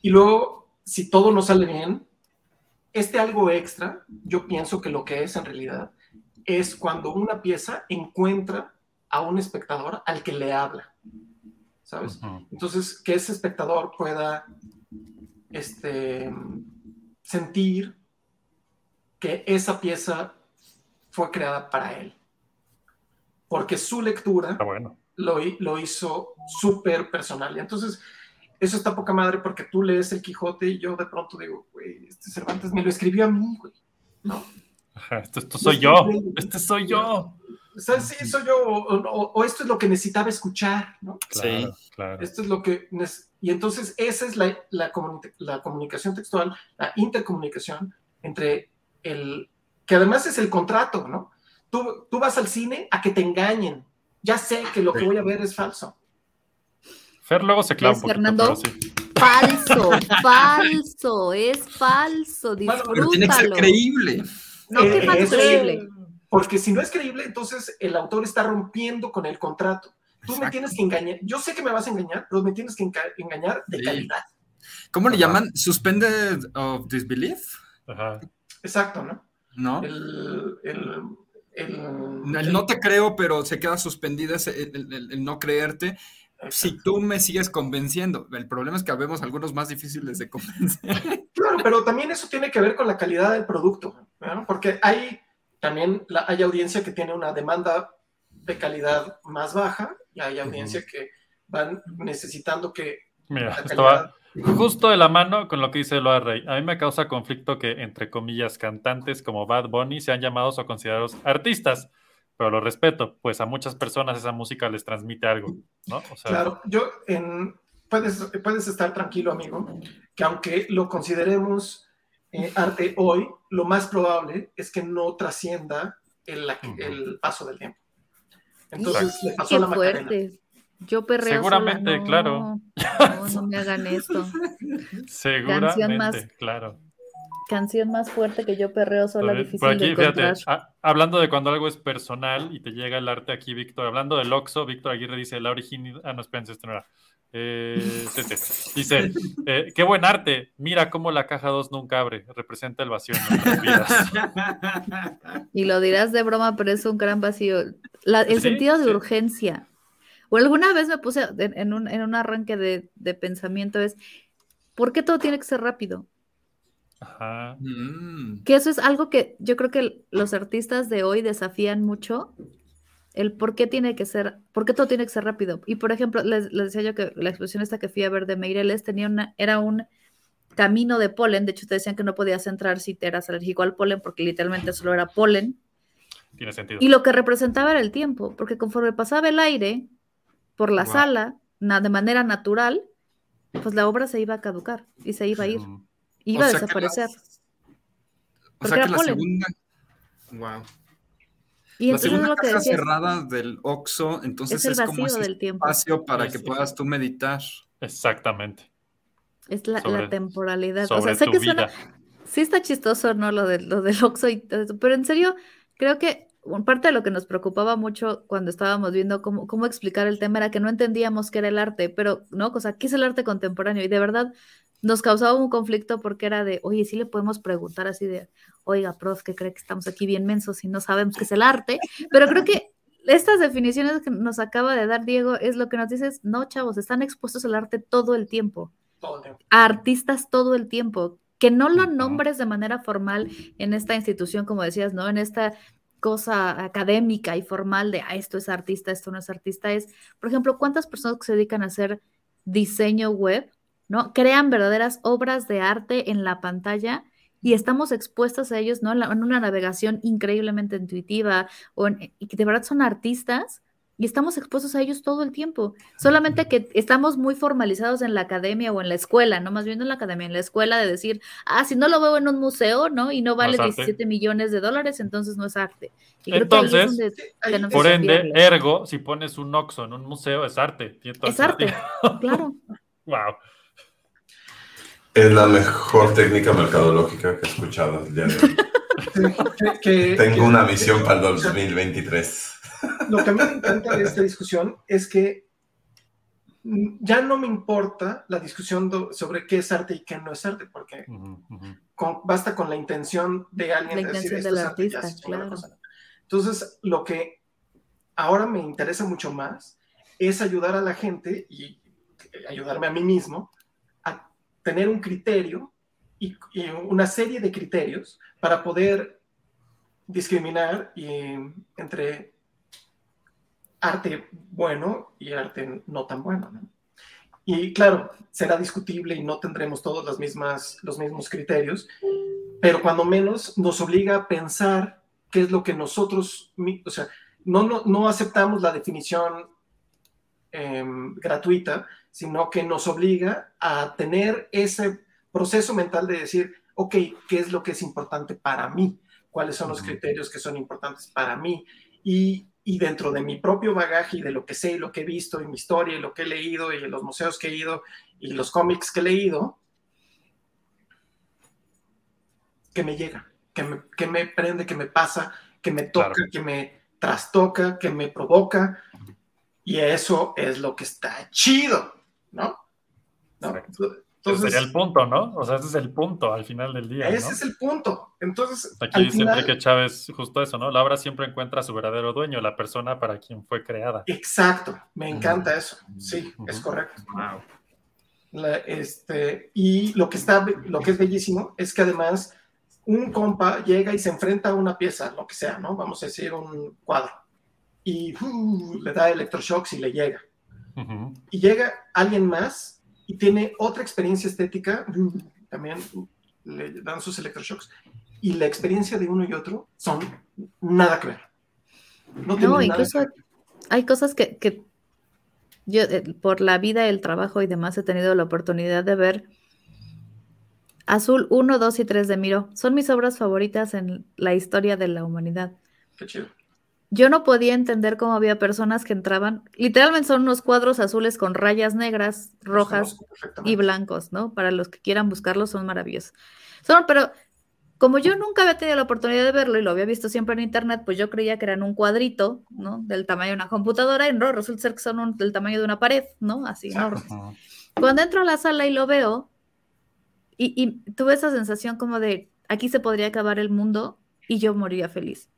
Y luego, si todo no sale bien, este algo extra, yo pienso que lo que es en realidad es cuando una pieza encuentra a un espectador al que le habla, ¿sabes? Entonces, que ese espectador pueda este, sentir que esa pieza fue creada para él, porque su lectura lo, lo, hizo súper personal. Y entonces, eso está poca madre porque tú lees el Quijote y yo de pronto digo, güey, este Cervantes me lo escribió a mí, güey, ¿no? esto, soy yo, este soy yo. Sí, soy yo, o, esto es lo que necesitaba escuchar, ¿no? sí, claro. Esto es lo que... Y entonces esa es la, la, la comunicación textual, la intercomunicación entre el... que además es el contrato, ¿no? Tú, tú vas al cine a que te engañen. Ya sé que lo que voy a ver es falso. Fer luego se clava un poquito, Fernando? Falso, falso, es falso. Disfrútalo. tiene que ser creíble. No, ¿qué eh, es creíble? Porque si no es creíble, entonces el autor está rompiendo con el contrato. Tú me tienes que engañar. Yo sé que me vas a engañar, pero me tienes que engañar de calidad. ¿Cómo le llaman? Suspended of disbelief. Ajá. Exacto, ¿no? ¿No? El, el, el, no te creo, pero se queda suspendida el, no creerte. Si tú me sigues convenciendo, el problema es que habemos algunos más difíciles de convencer. Claro, pero también eso tiene que ver con la calidad del producto, ¿no? porque hay también hay audiencia que tiene una demanda de calidad más baja y hay audiencia que van necesitando que... Mira, estaba justo de la mano con lo que dice Loa Rey. A mí me causa conflicto que, entre comillas, cantantes como Bad Bunny sean llamados o considerados artistas, pero lo respeto, pues a muchas personas esa música les transmite algo, ¿no? claro, yo en... Puedes, puedes estar tranquilo, amigo, que aunque lo consideremos eh, arte hoy, lo más probable es que no trascienda el, el paso del tiempo. Entonces le pasó a la fuerte. Yo perreo Seguramente, claro. No, no me hagan esto. Seguramente, claro. Canción más fuerte que yo perreo sola, difícil por aquí, Fíjate, hablando de cuando algo es personal y te llega el arte aquí, Víctor, hablando del Oxo, Víctor Aguirre dice, la originalidad, ah, no, espérense, esto no era. Eh, Dice, eh, qué buen arte. Mira cómo la caja 2 nunca abre. Representa el vacío en nuestras vidas. Y lo dirás de broma, pero es un gran vacío. el sentido de urgencia. O alguna vez me puse en un, en un arranque de, pensamiento es, ¿por qué todo tiene que ser rápido? Ajá. Mm. Que eso es algo que yo creo que los artistas de hoy desafían mucho el por qué tiene que ser, por qué todo tiene que ser rápido. Y por ejemplo, les, decía yo que la exposición esta que fui a ver de Meireles tenía una, era un camino de polen, de hecho te decían que no podías entrar si te eras alérgico al polen porque literalmente solo era polen. Tiene sentido. Y lo que representaba era el tiempo, porque conforme pasaba el aire por la sala, de manera natural, pues la obra se iba a caducar y se iba a ir, iba a desaparecer. O sea que la segunda... Wow. Y la entonces segunda lo que caja decías, cerrada del Oxxo, entonces Es el es, como ese del tiempo. espacio para Sí, que sí, puedas tú meditar. Exactamente. es la, la sobre- temporalidad. O sea, sé tu que vida. suena, sí está chistoso, ¿no? Lo, de, lo del Oxxo y todo eso, pero en serio, creo que un- parte de lo que nos preocupaba mucho cuando estábamos viendo cómo, cómo explicar el tema era que no entendíamos qué era el arte, pero, ¿no? O sea, ¿qué es el arte contemporáneo? Y de verdad nos causaba un conflicto porque era de, oye, sí le podemos preguntar así de, oiga, prof, que cree que estamos aquí bien mensos y no sabemos qué es el arte, pero creo que estas definiciones que nos acaba de dar Diego es lo que nos dices, no, chavos, están expuestos al arte todo el tiempo Todo el tiempo. a artistas todo el tiempo. Que no lo nombres de manera formal en esta institución, como decías, ¿no? En esta cosa académica y formal de, ah, esto es artista, esto no es artista, es, por ejemplo, ¿cuántas personas que se dedican a hacer diseño web, ¿no? Crean verdaderas obras de arte en la pantalla y estamos expuestos a ellos, ¿no? En, la- en una navegación increíblemente intuitiva o en- y que de verdad son artistas y estamos expuestos a ellos todo el tiempo. Solamente que estamos muy formalizados en la academia o en la escuela, no más bien en la academia, en la escuela de decir, ah, si no lo veo en un museo, ¿no? Y no vale arte. 17 millones de dólares, entonces no es arte. Y creo que es Entonces, ahí- tenemos Por que ende, ergo, si pones un Oxxo en un museo, es arte. Es arte, claro. Wow. Es la mejor técnica mercadológica que he escuchado el día de hoy. que- que- Tengo que- una misión para el o sea, 2023. Lo que a mí me encanta de esta discusión es que ya no me importa la discusión do- sobre qué es arte y qué no es arte, porque con- basta con la intención de alguien La de decir esto del es arte ya claro. Entonces, lo que ahora me interesa mucho más es ayudar a la gente y eh, ayudarme a mí mismo tener un criterio y, una serie de criterios para poder discriminar entre arte bueno y arte no tan bueno. ¿no? Y claro, será discutible y no tendremos todos las mismas, los mismos criterios, pero cuando menos nos obliga a pensar qué es lo que nosotros, o sea, no, no, no aceptamos la definición em, gratuita, sino que nos obliga a tener ese proceso mental de decir, ok, ¿qué es lo que es importante para mí? ¿Cuáles son los criterios que son importantes para mí? Y, y dentro de mi propio bagaje y de lo que sé y lo que he visto y mi historia y lo que he leído y los museos que he ido y los cómics que he leído, que me llega, que me, que me prende, que me pasa, que me toca, Claro. que me trastoca, que me provoca. Y eso es lo que está chido, ¿no? ¿No? Ese Entonces, sería el punto, ¿no? O sea, ese es el punto al final del día. ese ¿no? es el punto. Entonces, Aquí dice final, Enrique Chávez justo eso, ¿no? La obra siempre encuentra a su verdadero dueño, la persona para quien fue creada. exacto, me encanta eso. Sí, es correcto. La- este, y lo que, está, lo que es bellísimo es que además un compa llega y se enfrenta a una pieza, lo que sea, ¿no? Vamos a decir un cuadro, y uh, le da electroshocks y le llega. Y llega alguien más y tiene otra experiencia estética, también le dan sus electroshocks, y la experiencia de uno y otro son nada que ver. No, nada incluso que ver. hay cosas que, que yo eh, por la vida, el trabajo y demás he tenido la oportunidad de ver. Azul 1, 2 y 3 de Miro son mis obras favoritas en la historia de la humanidad. Qué chido. Yo no podía entender cómo había personas que entraban, literalmente son unos cuadros azules con rayas negras, rojas y blancos, ¿no? Para los que quieran buscarlos son maravillosos. Son, pero como yo nunca había tenido la oportunidad de verlo y lo había visto siempre en internet, pues yo creía que eran un cuadrito, ¿no? Del tamaño de una computadora y no, resulta ser que son un- del tamaño de una pared, ¿no? Así enormes. Ujú. Cuando entro a la sala y lo veo, y, y tuve esa sensación como de, aquí se podría acabar el mundo y yo moriría feliz.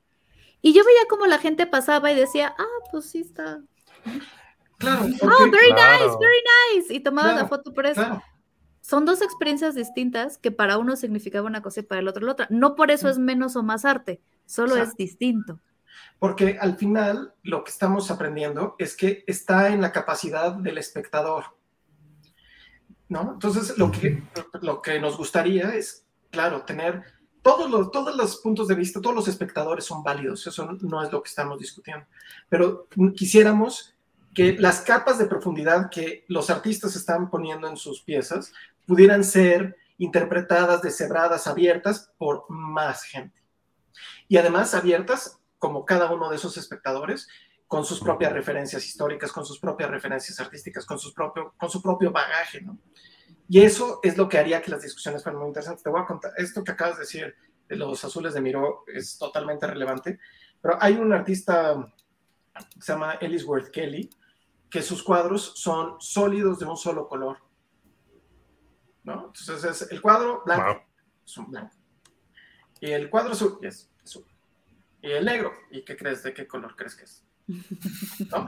Y yo veía como la gente pasaba y decía, ah, pues sí está. Claro, Oh, very Claro. nice, very nice. Y tomaban la Claro, foto por eso. claro. Son dos experiencias distintas que para uno significaba una cosa y para el otro la otra. No por eso es menos o más arte, solo es distinto. Porque al final lo que estamos aprendiendo es que está en la capacidad del espectador. ¿No? Entonces, lo que, lo que nos gustaría es, claro, tener todos los, todos los puntos de vista, todos los espectadores son válidos, eso no es lo que estamos discutiendo. Pero quisiéramos que las capas de profundidad que los artistas están poniendo en sus piezas pudieran ser interpretadas, deshebradas, abiertas por más gente. Y además abiertas como cada uno de esos espectadores, con sus propias referencias históricas, con sus propias referencias artísticas, con, sus propio, con su propio bagaje, ¿no? Y eso es lo que haría que las discusiones fueran muy interesantes. Te voy a contar, esto que acabas de decir de los azules de Miró es totalmente relevante, pero hay un artista que se llama Ellisworth Kelly, que sus cuadros son sólidos de un solo color. ¿no? Entonces es el cuadro blanco, es un blanco. Y el cuadro azul es azul. Y el negro, ¿y qué crees? ¿De qué color crees que es? ¿No?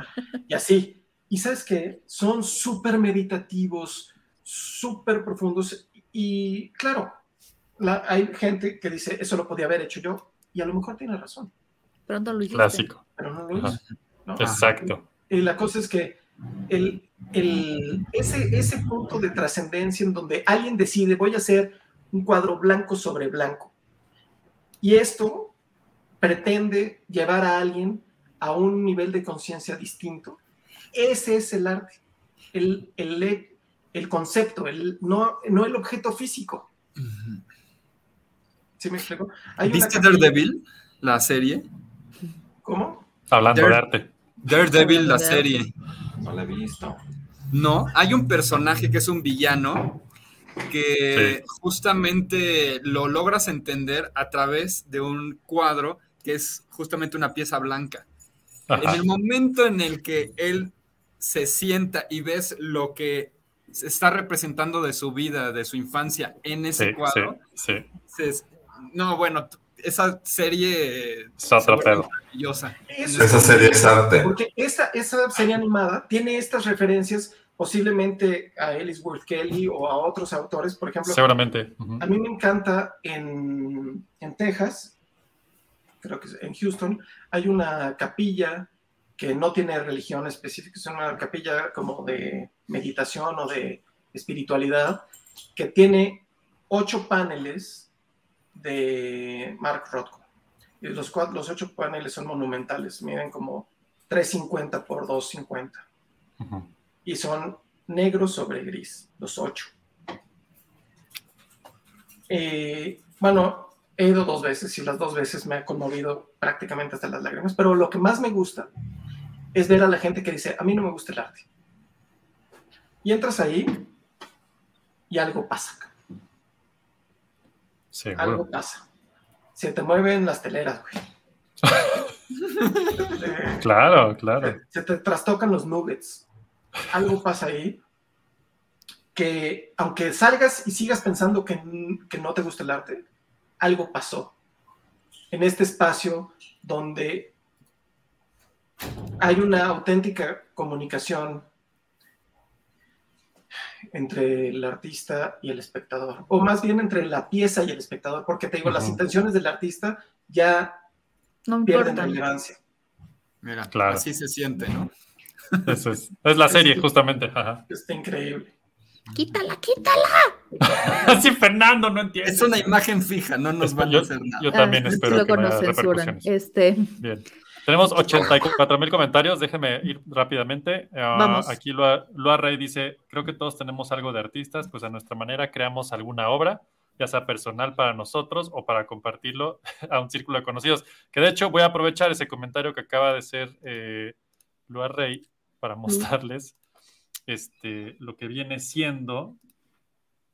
Y así. Y sabes qué? Son súper meditativos, súper profundos. Y claro, hay gente que dice, eso lo podía haber hecho yo. Y a lo mejor tiene razón. Pronto lo hiciste. Clásico. Pero no lo hizo. ¿no? Exacto. Y la cosa es que el, el, ese, ese punto de trascendencia en donde alguien decide, voy a hacer un cuadro blanco sobre blanco. Y esto pretende llevar a alguien a un nivel de conciencia distinto. Ese es el arte, el, el, el concepto, el, no, no el objeto físico. ¿Sí me explico? Hay ¿Viste Daredevil, la serie? ¿Cómo? Hablando Dare- de arte. Daredevil, la serie. No la he visto. No, hay un personaje que es un villano que justamente lo logras entender a través de un cuadro que es justamente una pieza blanca. En el momento en el que él se sienta y ves lo que está representando de su vida, de su infancia en ese Sí, cuadro, sí. no, bueno, esa serie se maravillosa. Eso Esa serie es arte. Porque esta, esa serie animada tiene estas referencias posiblemente a Ellisworth Kelly o a otros autores. Por ejemplo, Seguramente. A mí me encanta en, en Texas, creo que es en Houston, hay una capilla que no tiene religión específica, es una capilla como de meditación o de espiritualidad, que tiene ocho paneles de Mark Rothko. Y los, cua- los ocho paneles son monumentales, miden como 350 por 250 Ujú. y son negros sobre gris, los ocho. Eh, bueno, he ido dos veces y las dos veces me ha conmovido prácticamente hasta las lágrimas, pero lo que más me gusta es ver a la gente que dice, a mí no me gusta el arte. Y entras ahí y algo pasa, Seguro. algo pasa. Se te mueven las teleras, güey. Claro, claro. se te trastocan los nuggets. Algo pasa ahí que aunque salgas y sigas pensando que, que no te gusta el arte, algo pasó en este espacio donde hay una auténtica comunicación entre el artista y el espectador, o más bien entre la pieza y el espectador, porque te digo, las intenciones del artista ya No pierden relevancia. Mira, Claro. así se siente, ¿no? Eso es, es la serie, justamente. Ajá. Está increíble. Quítala, quítala. Así Fernando no entiende. Es una imagen fija, no nos van a hacer nada. yo también Ah, espero que no haya repercusiones. Este, Bien. Tenemos 84 mil comentarios. Déjeme ir rápidamente. Ah, Vamos. Aquí Lua, Lua Rey dice: Creo que todos tenemos algo de artistas, pues a nuestra manera creamos alguna obra, ya sea personal para nosotros o para compartirlo a un círculo de conocidos. Que de hecho voy a aprovechar ese comentario que acaba de ser eh, Lua Rey para mostrarles este, lo que viene siendo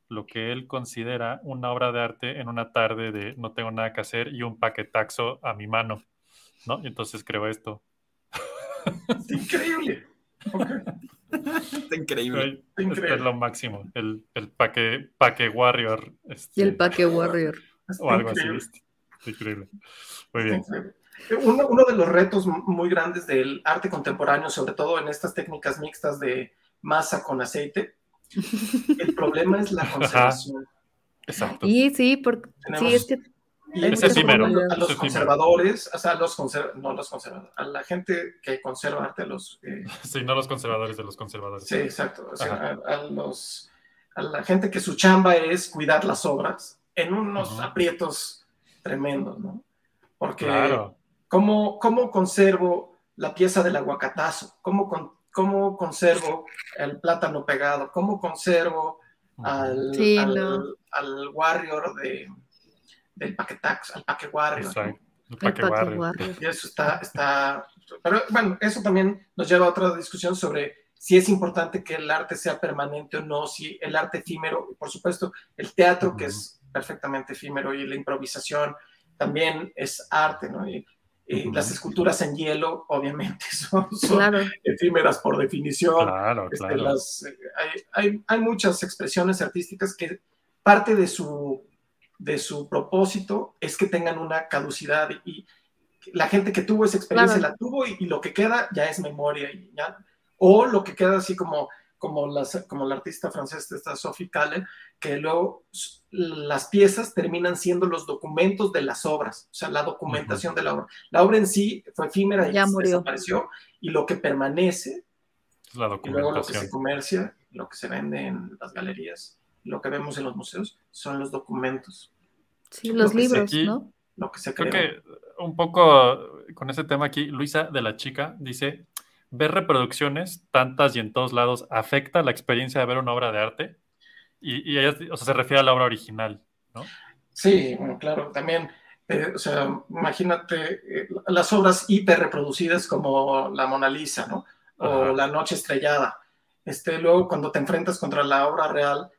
lo que él considera una obra de arte en una tarde de no tengo nada que hacer y un paquetaxo a mi mano. ¿No? Y entonces creo esto. Está increíble. Está increíble. Esto increíble. es lo máximo. El, el paque, paque warrior. este, y el Paque Warrior. Está o algo así. increíble. Está. Muy Está bien. increíble. Uno, uno de los retos muy grandes del arte contemporáneo, sobre todo en estas técnicas mixtas de masa con aceite, el problema es la conservación. Exacto. Y sí, porque Tenemos- sí, es que Y Es a los conservadores, o sea, a los conser- no los conservadores, a la gente que conserva arte, a los eh, Sí, no los conservadores de los conservadores. Sí, exacto. O sea, a, a los, a la gente que su chamba es cuidar las obras en unos aprietos tremendos, ¿no? Porque Claro. ¿cómo, ¿cómo conservo la pieza del aguacatazo? ¿Cómo, con- ¿Cómo conservo el plátano pegado? ¿Cómo conservo al, Sí, al, no. al warrior de, del paquetax, al paque warrior? ¿no? Exacto. El Paque Paque Warrior. Warrior. Y eso está, está, pero bueno, eso también nos lleva a otra discusión sobre si es importante que el arte sea permanente o no, si el arte efímero, por supuesto, el teatro que es perfectamente efímero y la improvisación también es arte, ¿no? Y, y Ujú. las esculturas en hielo, obviamente, son, son Claro. efímeras por definición. Claro, Este, claro. las, eh, hay, hay- hay muchas expresiones artísticas que parte de su, de su propósito es que tengan una caducidad y la gente que tuvo esa experiencia Claro. la tuvo y, y lo que queda ya es memoria y ya, o lo que queda así como como, las, como la artista francesa esta Sophie Calle, que luego las piezas terminan siendo los documentos de las obras, o sea, la documentación de la obra. La obra en sí fue efímera y Ya murió. desapareció, y lo que permanece Es la y luego lo que se documentación. comercia, lo que se vende en las galerías, lo que vemos en los museos, son los documentos, Sí, los Lo libros, aquí- ¿no? lo que se Creo creó. que un poco con ese tema aquí, Luisa de la Chica dice, ver reproducciones tantas y en todos lados afecta la experiencia de ver una obra de arte. Y, y ella, o sea, se refiere a la obra original, ¿no? Sí, bueno, claro, también, eh, o sea, imagínate eh, las obras hiper reproducidas como la Mona Lisa, ¿no? O Ajá. La Noche Estrellada. Este, luego, cuando te enfrentas contra la obra real,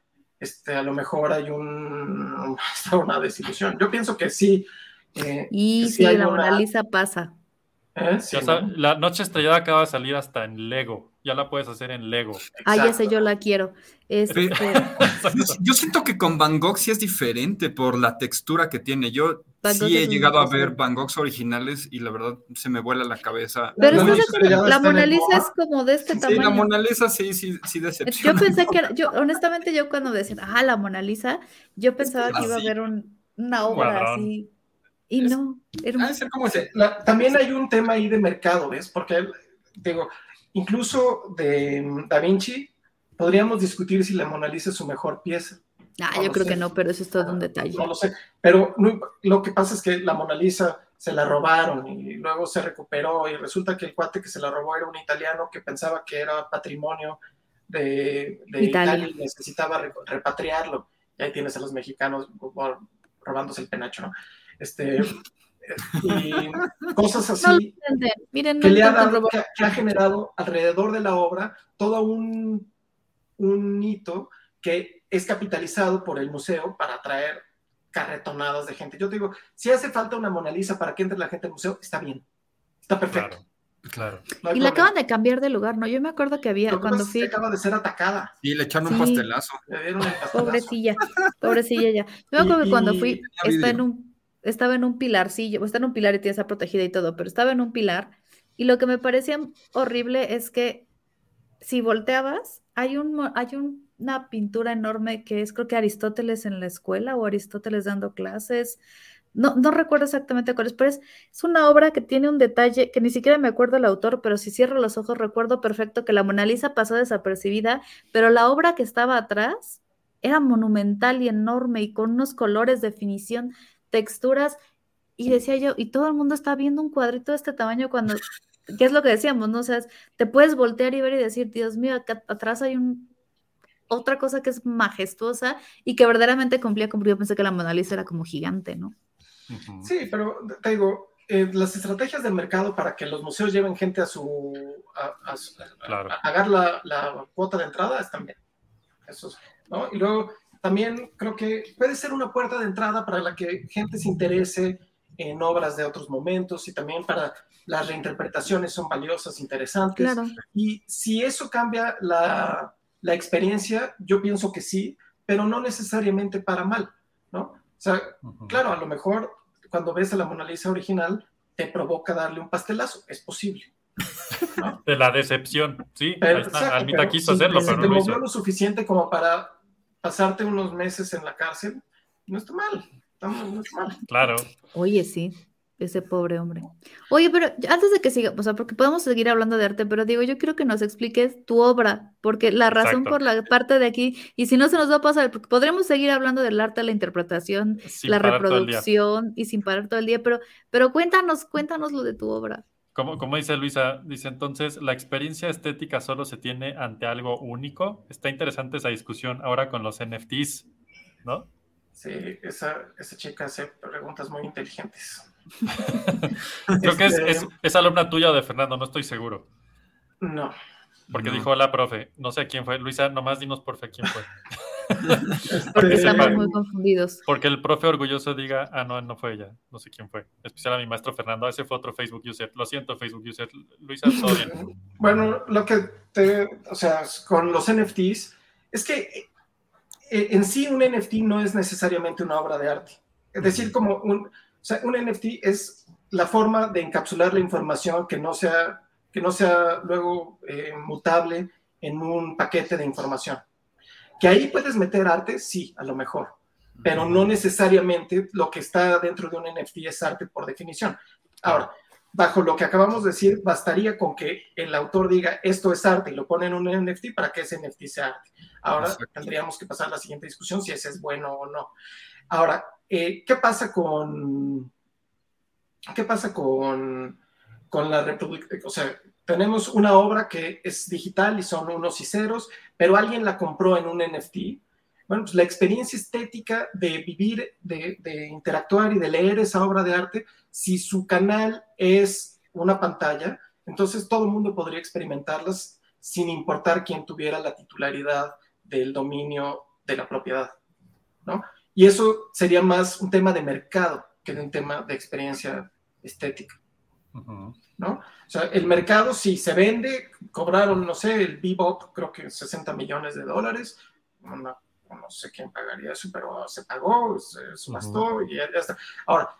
este, a lo mejor hay un, hasta una desilusión. Yo pienso que sí. eh, Y que sí, hay la una- Mona Lisa pasa. ¿eh? Sí, O sea, ¿no? la noche estrellada acaba de salir hasta en Lego. Ya la puedes hacer en Lego. Ah, ya sé, yo la quiero. Este, Yo, yo siento que con Van Gogh sí es diferente por la textura que tiene. Yo Van Gogh sí he llegado a ver Van Goghs originales y la verdad se me vuela la cabeza. pero La es Estrellada la Mona Lisa es como de este Sí, tamaño. la Mona Lisa sí, sí, sí Yo decepciona. pensé que era, yo honestamente yo cuando decían, ah, la Mona Lisa, yo pensaba que iba a haber un- una obra cuadrón. así. Y Es- no, era un- Ha de ser como ese. La- también hay un tema ahí de mercado, ¿ves? Porque, digo, incluso de Da Vinci, podríamos discutir si la Mona Lisa es su mejor pieza. Ah, no yo creo sé. que no, pero eso es todo un detalle. No lo sé, pero lo que pasa es que la Mona Lisa se la robaron y luego se recuperó y resulta que el cuate que se la robó era un italiano que pensaba que era patrimonio de, de Italia. Italia y necesitaba re- repatriarlo. Y ahí tienes a los mexicanos bueno, robándose el penacho, ¿no? Este, eh, y cosas así entienden. Miren, no que le ha, intenten dado- robar. que, que ha generado alrededor de la obra todo un, un hito que es capitalizado por el museo para atraer carretonadas de gente. Yo te digo, si hace falta una Mona Lisa para que entre la gente al museo, está bien, está perfecto. Claro, claro. no hay Y la acaban de cambiar de lugar, ¿no? Yo me acuerdo que había, cuando fui, acaba de ser atacada. Sí, le echaron Sí. un pastelazo. Le dieron el pastelazo. pobrecilla, pobrecilla ya. Yo me acuerdo que cuando fui, está en un, estaba en un pilarcillo, está en un pilar y tiene esa protegida y todo, pero estaba en un pilar. Y lo que me parecía horrible es que si volteabas, hay un, hay un- una pintura enorme que es creo que Aristóteles en la escuela o Aristóteles dando clases. No, no recuerdo exactamente cuál es, pero es, es una obra que tiene un detalle que ni siquiera me acuerdo el autor, pero si cierro los ojos recuerdo perfecto que la Mona Lisa pasó desapercibida, pero la obra que estaba atrás era monumental y enorme y con unos colores, definición, texturas. Y decía yo, y todo el mundo está viendo un cuadrito de este tamaño cuando, ¿qué es lo que decíamos? ¿No? O sea, te puedes voltear y ver y decir, Dios mío, acá atrás hay un, otra cosa que es majestuosa y que verdaderamente cumplía yo pensé que la Mona Lisa era como gigante, ¿no? Sí, pero te digo, eh, las estrategias del mercado para que los museos lleven gente a su. a, a su- a- Claro. a pagar la, la cuota de entrada están bien. Eso es, ¿no? Y luego también creo que puede ser una puerta de entrada para la que gente se interese en obras de otros momentos y también para las reinterpretaciones son valiosas, interesantes. Claro. Y si eso cambia la, la experiencia, yo pienso que sí, pero no necesariamente para mal, ¿no? O sea, claro, a lo mejor cuando ves a la Mona Lisa original te provoca darle un pastelazo, es posible. ¿no? De la decepción, sí. Pero, ahí está. exacto, Almita pero quiso si- hacerlo, si pero te no lo movió hizo. lo suficiente como para pasarte unos meses en la cárcel, no está mal, está mal, no está mal. Claro. Oye, sí, ese pobre hombre. Oye, pero antes de que siga, o sea, porque podemos seguir hablando de arte, pero digo, yo quiero que nos expliques tu obra, porque la razón Exacto. por la parte de aquí, y si no se nos va a pasar, porque podremos seguir hablando del arte, la interpretación, Sin la reproducción y sin parar todo el día, pero, pero cuéntanos, cuéntanos lo de tu obra. Como, como dice Luisa, dice entonces, ¿la experiencia estética solo se tiene ante algo único? Está interesante esa discusión ahora con los NFTs, ¿no? Sí, esa, esa chica hace preguntas muy inteligentes. Creo que es, es, es, alumna tuya o de Fernando, no estoy seguro. No. Porque dijo la profe, no sé quién fue. Luisa, nomás dinos por fe quién fue. porque estamos muy confundidos. Porque el profe orgulloso diga, ah, no, no fue ella, no sé quién fue. Especial a mi maestro Fernando, ese fue otro Facebook user. Lo siento, Facebook user. Luisa, todo bien. Bueno, lo que te, o sea, con los NFTs, es que eh, en sí un NFT no es necesariamente una obra de arte. Es decir, como un, sea, un NFT es la forma de encapsular la información que no sea, que no sea luego eh, mutable en un paquete de información. Que ahí puedes meter arte, sí, a lo mejor, pero no necesariamente lo que está dentro de un NFT es arte por definición. Ahora, bajo lo que acabamos de decir, bastaría con que el autor diga esto es arte y lo pone en un NFT para que ese NFT sea arte. Ahora tendríamos que pasar a la siguiente discusión si ese es bueno o no. Ahora, eh, ¿qué pasa con qué pasa con, con la reproducción? O sea, tenemos una obra que es digital y son unos y ceros, pero alguien la compró en un NFT. Bueno, pues la experiencia estética de vivir, de, de, interactuar y de leer esa obra de arte, si su canal es una pantalla, entonces todo el mundo podría experimentarlas sin importar quién tuviera la titularidad del dominio de la propiedad, ¿no? Y eso sería más un tema de mercado que de un tema de experiencia estética. ¿no? O sea, el mercado si se vende, cobraron, no sé, el Bebop, creo que 60 millones de dólares, no, sé quién pagaría eso, pero se pagó, se subastó y ya, está. Ahora,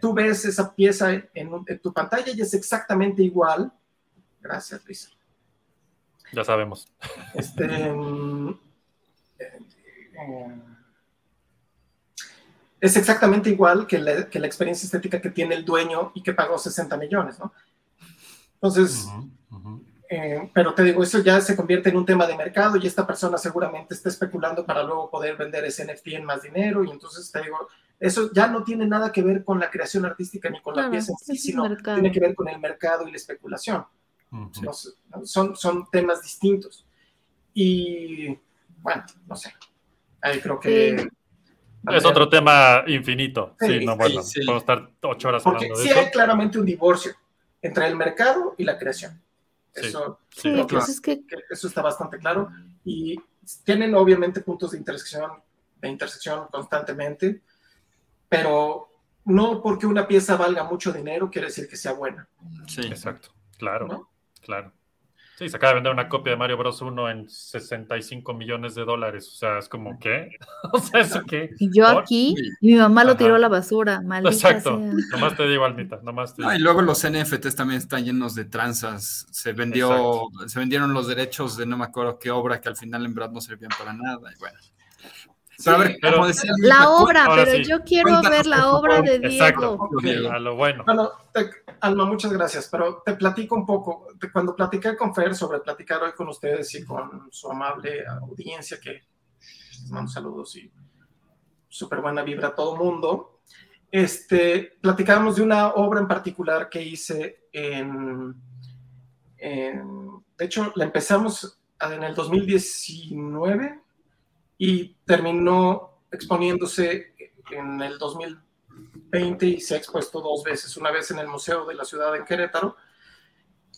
tú ves esa pieza en, tu pantalla y es exactamente igual. Gracias, Luis. Ya sabemos. Este, eh, eh, es exactamente igual que la, experiencia estética que tiene el dueño y que pagó 60 millones, ¿no? Entonces, eh, pero te digo, eso ya se convierte en un tema de mercado y esta persona seguramente está especulando para luego poder vender ese NFT en más dinero y entonces te digo, eso ya no tiene nada que ver con la creación artística ni con la pieza en sí, sino tiene que ver con el mercado y la especulación. son, son temas distintos. Y bueno, no sé. Ahí creo que... Es otro tema infinito. Sí, no, bueno, podemos estar ocho horas Porque hablando de sí hay claramente un divorcio entre el mercado y la creación. Eso, pues que... eso está bastante claro. Y tienen obviamente puntos de intersección, de intersección constantemente, pero no porque una pieza valga mucho dinero quiere decir que sea buena. Sí, exacto. Claro, claro. Sí, se acaba de vender una copia de Mario Bros. 1 en 65 millones de dólares. O sea, es como, ¿qué? o sea, ¿eso qué? Y yo aquí, y mi mamá lo tiró a la basura, maldita Exacto. Nomás te digo, Almita, nomás te digo. Ah, y luego los NFTs también están llenos de tranzas. Se vendió, se vendieron los derechos de no me acuerdo qué obra que al final en verdad no servían para nada. Y bueno. Ver, pero, la obra, pero yo quiero ver la obra de Diego. Exacto, a lo bueno. Bueno, Alma, muchas gracias, pero te platico un poco. Cuando platiqué con Fer sobre platicar hoy con ustedes y con su amable audiencia, que les mando saludos y súper buena vibra a todo mundo, este, platicábamos de una obra en particular que hice en, en de hecho, la empezamos en el 2019 y terminó exponiéndose en el 2020 y se ha expuesto dos veces, una vez en el Museo de la Ciudad en Querétaro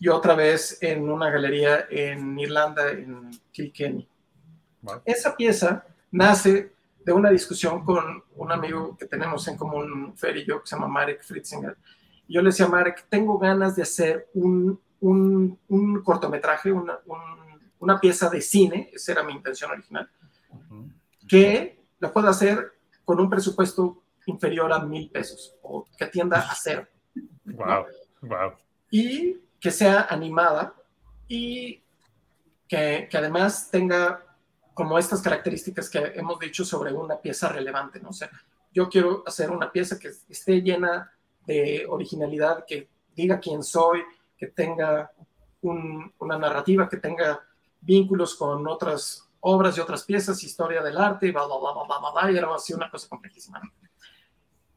y otra vez en una galería en Irlanda, en Kilkenny. Esa pieza nace de una discusión con un amigo que tenemos en común, Fer y yo, que se llama Marek Fritzinger. Yo le decía a Marek, tengo ganas de hacer un, un, un cortometraje, una, una pieza de cine, esa era mi intención original, que lo pueda hacer con un presupuesto inferior a mil pesos o que atienda a cero. Wow, wow. Y que sea animada y que, que, además tenga como estas características que hemos dicho sobre una pieza relevante, ¿no? O sea, yo quiero hacer una pieza que esté llena de originalidad, que diga quién soy, que tenga una narrativa, que tenga vínculos con otras obras y otras piezas, historia del arte, y bla, bla, bla, bla, bla, bla, y era así una cosa complejísima.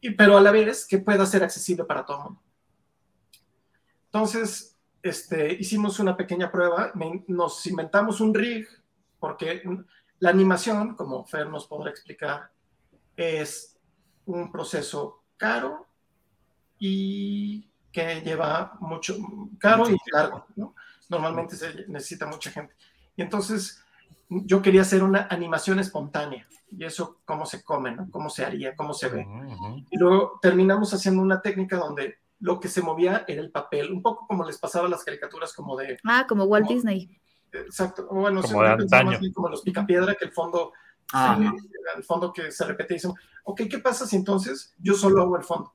Y, pero a la vez que pueda ser accesible para todo el mundo. Entonces, este, hicimos una pequeña prueba, nos inventamos un rig, porque la animación, como Fer nos podrá explicar, es un proceso caro y que lleva mucho, caro y largo, ¿no? Normalmente se necesita mucha gente. Y entonces yo quería hacer una animación espontánea. Y eso, cómo se come, ¿no? Cómo se haría, cómo se ve. Y luego terminamos haciendo una técnica donde lo que se movía era el papel, un poco como les pasaba a las caricaturas como de... Ah, como Walt Disney. Exacto. Bueno, como, más bien como los picapiedra, que el fondo, ah. el fondo que se repite y dicen, ok, ¿qué pasa si entonces yo solo hago el fondo?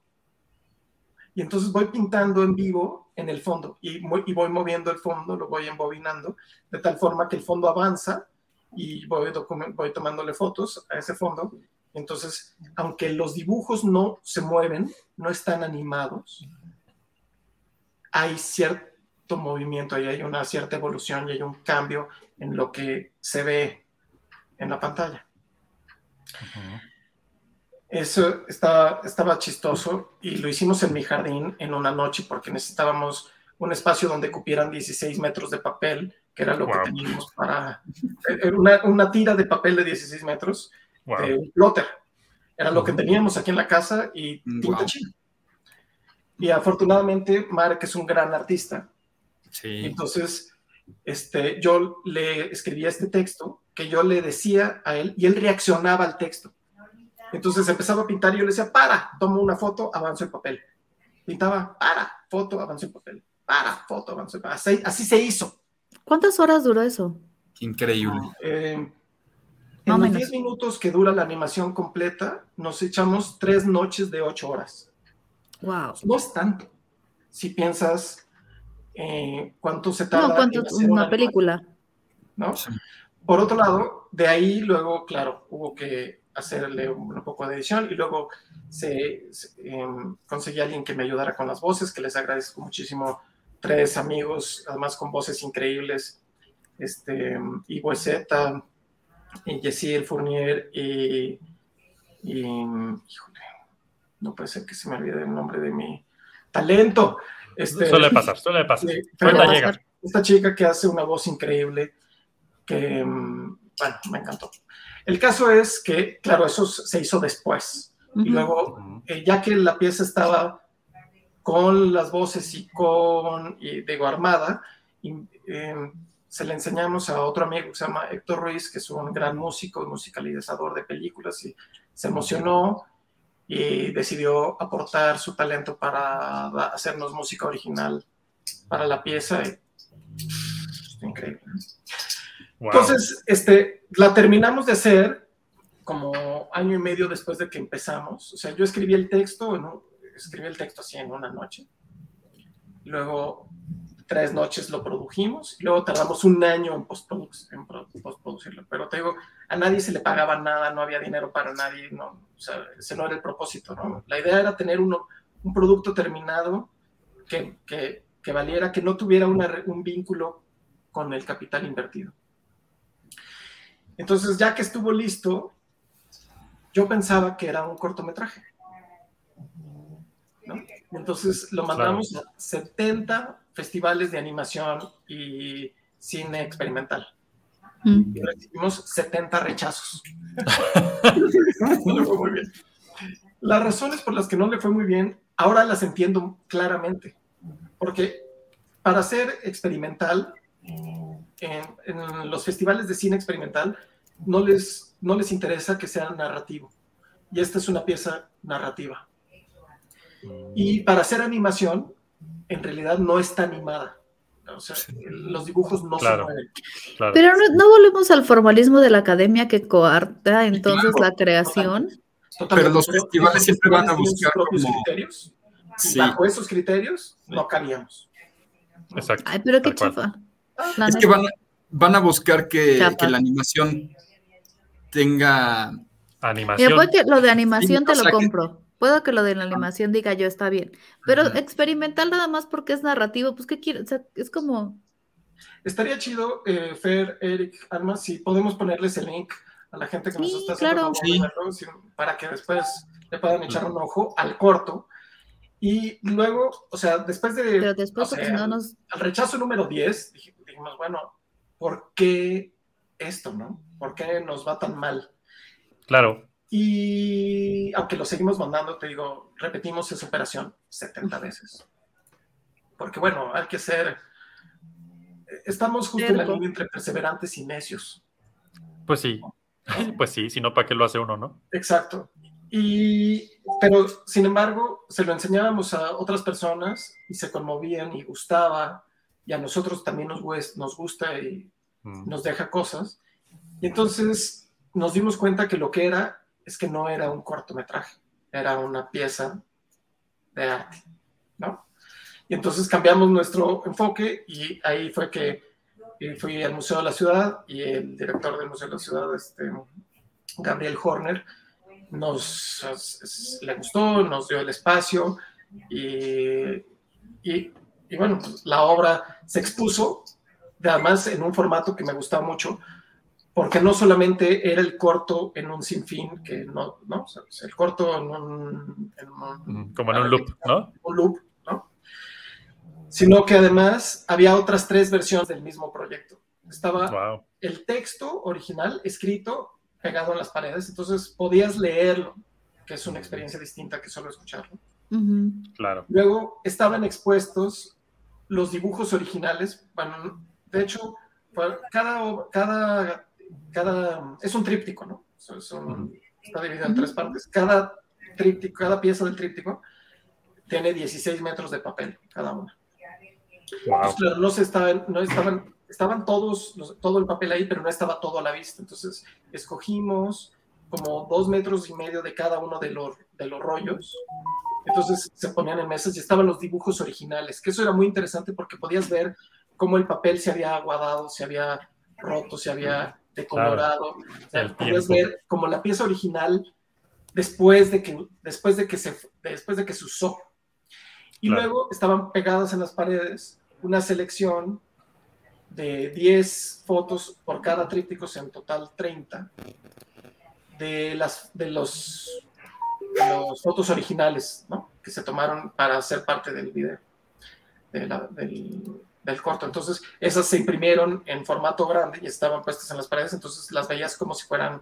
Y entonces voy pintando en vivo en el fondo y, y voy moviendo el fondo, lo voy embobinando, de tal forma que el fondo avanza y voy, voy tomándole fotos a ese fondo. Entonces, aunque los dibujos no se mueven, no están animados, hay cierto movimiento, y hay una cierta evolución y hay un cambio en lo que se ve en la pantalla. Eso estaba, estaba chistoso y lo hicimos en mi jardín en una noche porque necesitábamos un espacio donde cupieran 16 metros de papel que era lo que teníamos para eh, una, una, tira de papel de 16 metros de un plotter. Era lo que teníamos aquí en la casa y tinta china. Y afortunadamente Mark es un gran artista. Sí. Entonces, este, yo le escribía este texto que yo le decía a él y él reaccionaba al texto. Entonces empezaba a pintar y yo le decía, para, tomo una foto, avanzo el papel. Pintaba, para, foto, avanzo el papel. Para, foto, avanzo el papel. Así, así se hizo. ¿Cuántas horas duró eso? Increíble. Eh, en los 10 minutos que dura la animación completa, nos echamos tres noches de 8 horas. Wow. No es tanto. Si piensas eh, cuánto se tarda. No, cuánto en una, película. ¿no? Por otro lado, de ahí luego, claro, hubo que hacerle un, poco de edición y luego se, em, conseguí a alguien que me ayudara con las voces, que les agradezco muchísimo tres amigos, además con voces increíbles, este, Ivo Zeta, y Jessie Fournier y, y, híjole, no puede ser que se me olvide el nombre de mi talento. Este, suele pasar, suele pasar. Esta chica que hace una voz increíble, que, bueno, me encantó. El caso es que, claro, eso se hizo después. Y luego, eh, ya que la pieza estaba con las voces y con, y, digo, armada, y, em, se le enseñamos a otro amigo que se llama Héctor Ruiz, que es un gran músico y musicalizador de películas, y se emocionó y decidió aportar su talento para hacernos música original para la pieza. increíble. Entonces, este, la terminamos de hacer como año y medio después de que empezamos. O sea, yo escribí el texto, ¿no? Escribí el texto así en una noche. Luego, tres noches lo produjimos. Y luego tardamos un año en, postproducirlo. Pero te digo, a nadie se le pagaba nada, no había dinero para nadie. No, o sea, ese no era el propósito. ¿no? La idea era tener uno, un producto terminado que, que, que valiera, que no tuviera una, un vínculo con el capital invertido. Entonces, ya que estuvo listo, yo pensaba que era un cortometraje. Entonces lo mandamos a 70 festivales de animación y cine experimental. Mm. Y recibimos 70 rechazos. muy bien. Las razones por las que no le fue muy bien, ahora las entiendo claramente. Porque para ser experimental, en, en, los festivales de cine experimental, no les, no les interesa que sea narrativo. Y esta es una pieza narrativa. Y para hacer animación, en realidad no está animada. O sea, los dibujos no se mueven. Pero no, volvemos al formalismo de la academia que coarta entonces la creación. Pero los festivales siempre van a buscar propios criterios. Bajo esos criterios no cabíamos. Exacto. Ay, pero qué chafa. es que van a, van a buscar que, que, la animación tenga animación. Mira, que lo de animación te lo compro. Puedo que lo de la animación diga yo está bien, pero experimental nada más porque es narrativo, pues ¿qué quieres? O sea, es como... Estaría chido, eh, Fer, Eric, Alma, si podemos ponerles el link a la gente que nos está haciendo claro. para que después le puedan echar un ojo al corto. Y luego, o sea, después de... Pero después, no nos... Al rechazo número 10, dijimos, bueno, ¿por qué esto, no? ¿Por qué nos va tan mal? Claro. Y aunque lo seguimos mandando, te digo, repetimos esa operación 70 veces. Porque bueno, hay que ser... Estamos justo en la línea entre perseverantes y necios. Pues sí, pues sí, si no, ¿para qué lo hace uno, no? Exacto. Y, pero, sin embargo, se lo enseñábamos a otras personas y se conmovían y gustaba, y a nosotros también nos, nos gusta y mm. nos deja cosas. Y entonces nos dimos cuenta que lo que era es que no era un cortometraje, era una pieza de arte, ¿no? Y entonces cambiamos nuestro enfoque y ahí fue que fui al Museo de la Ciudad y el director del Museo de la Ciudad, este, Gabriel Horner, nos le gustó, nos dio el espacio y, y, bueno, pues, la obra se expuso, además en un formato que me gustaba mucho, porque no solamente era el corto en un sinfín, que no, ¿no? el corto en un, Como en un loop, ¿no? Un loop, ¿no? Sino que además había otras tres versiones del mismo proyecto. Estaba el texto original escrito pegado en las paredes, entonces podías leerlo, que es una experiencia distinta que solo escucharlo. Claro. Luego estaban expuestos los dibujos originales, bueno, de hecho, cada, cada, cada, es un tríptico, ¿no? Está dividido en tres partes. Cada tríptico, cada pieza del tríptico tiene 16 metros de papel, cada una. no, se estaban, no estaban estaban todos, todo el papel ahí, pero no estaba todo a la vista. Entonces, escogimos como dos metros y medio de cada uno de los, de los rollos. Entonces se ponían en mesas y estaban los dibujos originales, que eso era muy interesante porque podías ver cómo el papel se había aguadado, se había roto, se había decolorado. podías ver como la pieza original después de que, después de que, se, después de que se usó. Y luego estaban pegadas en las paredes una selección de 10 fotos por cada tríptico, en total 30, de, las, de, los, fotos originales ¿no? que se tomaron para ser parte del video, del, del, corto. Entonces, esas se imprimieron en formato grande y estaban puestas en las paredes, entonces las veías como si fueran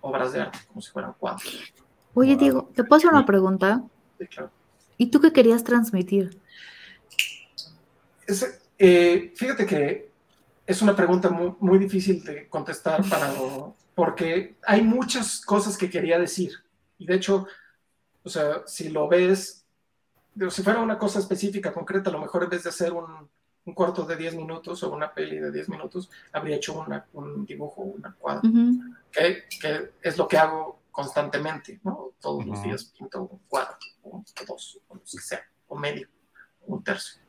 obras de arte, como si fueran cuadros. Oye, Diego, ¿te puedo hacer una pregunta? Sí, claro. ¿Y tú qué querías transmitir? Eh, fíjate que es una pregunta muy, difícil de contestar para, porque hay muchas cosas que quería decir. Y de hecho, o sea, si lo ves, si fuera una cosa específica, concreta, a lo mejor en vez de hacer un, un corto de 10 minutos o una peli de 10 minutos, habría hecho una, un dibujo, una cuadra, que, que, es lo que hago constantemente, ¿no? Todos los días pinto un cuadro, o dos, o lo que sea, o medio, un tercio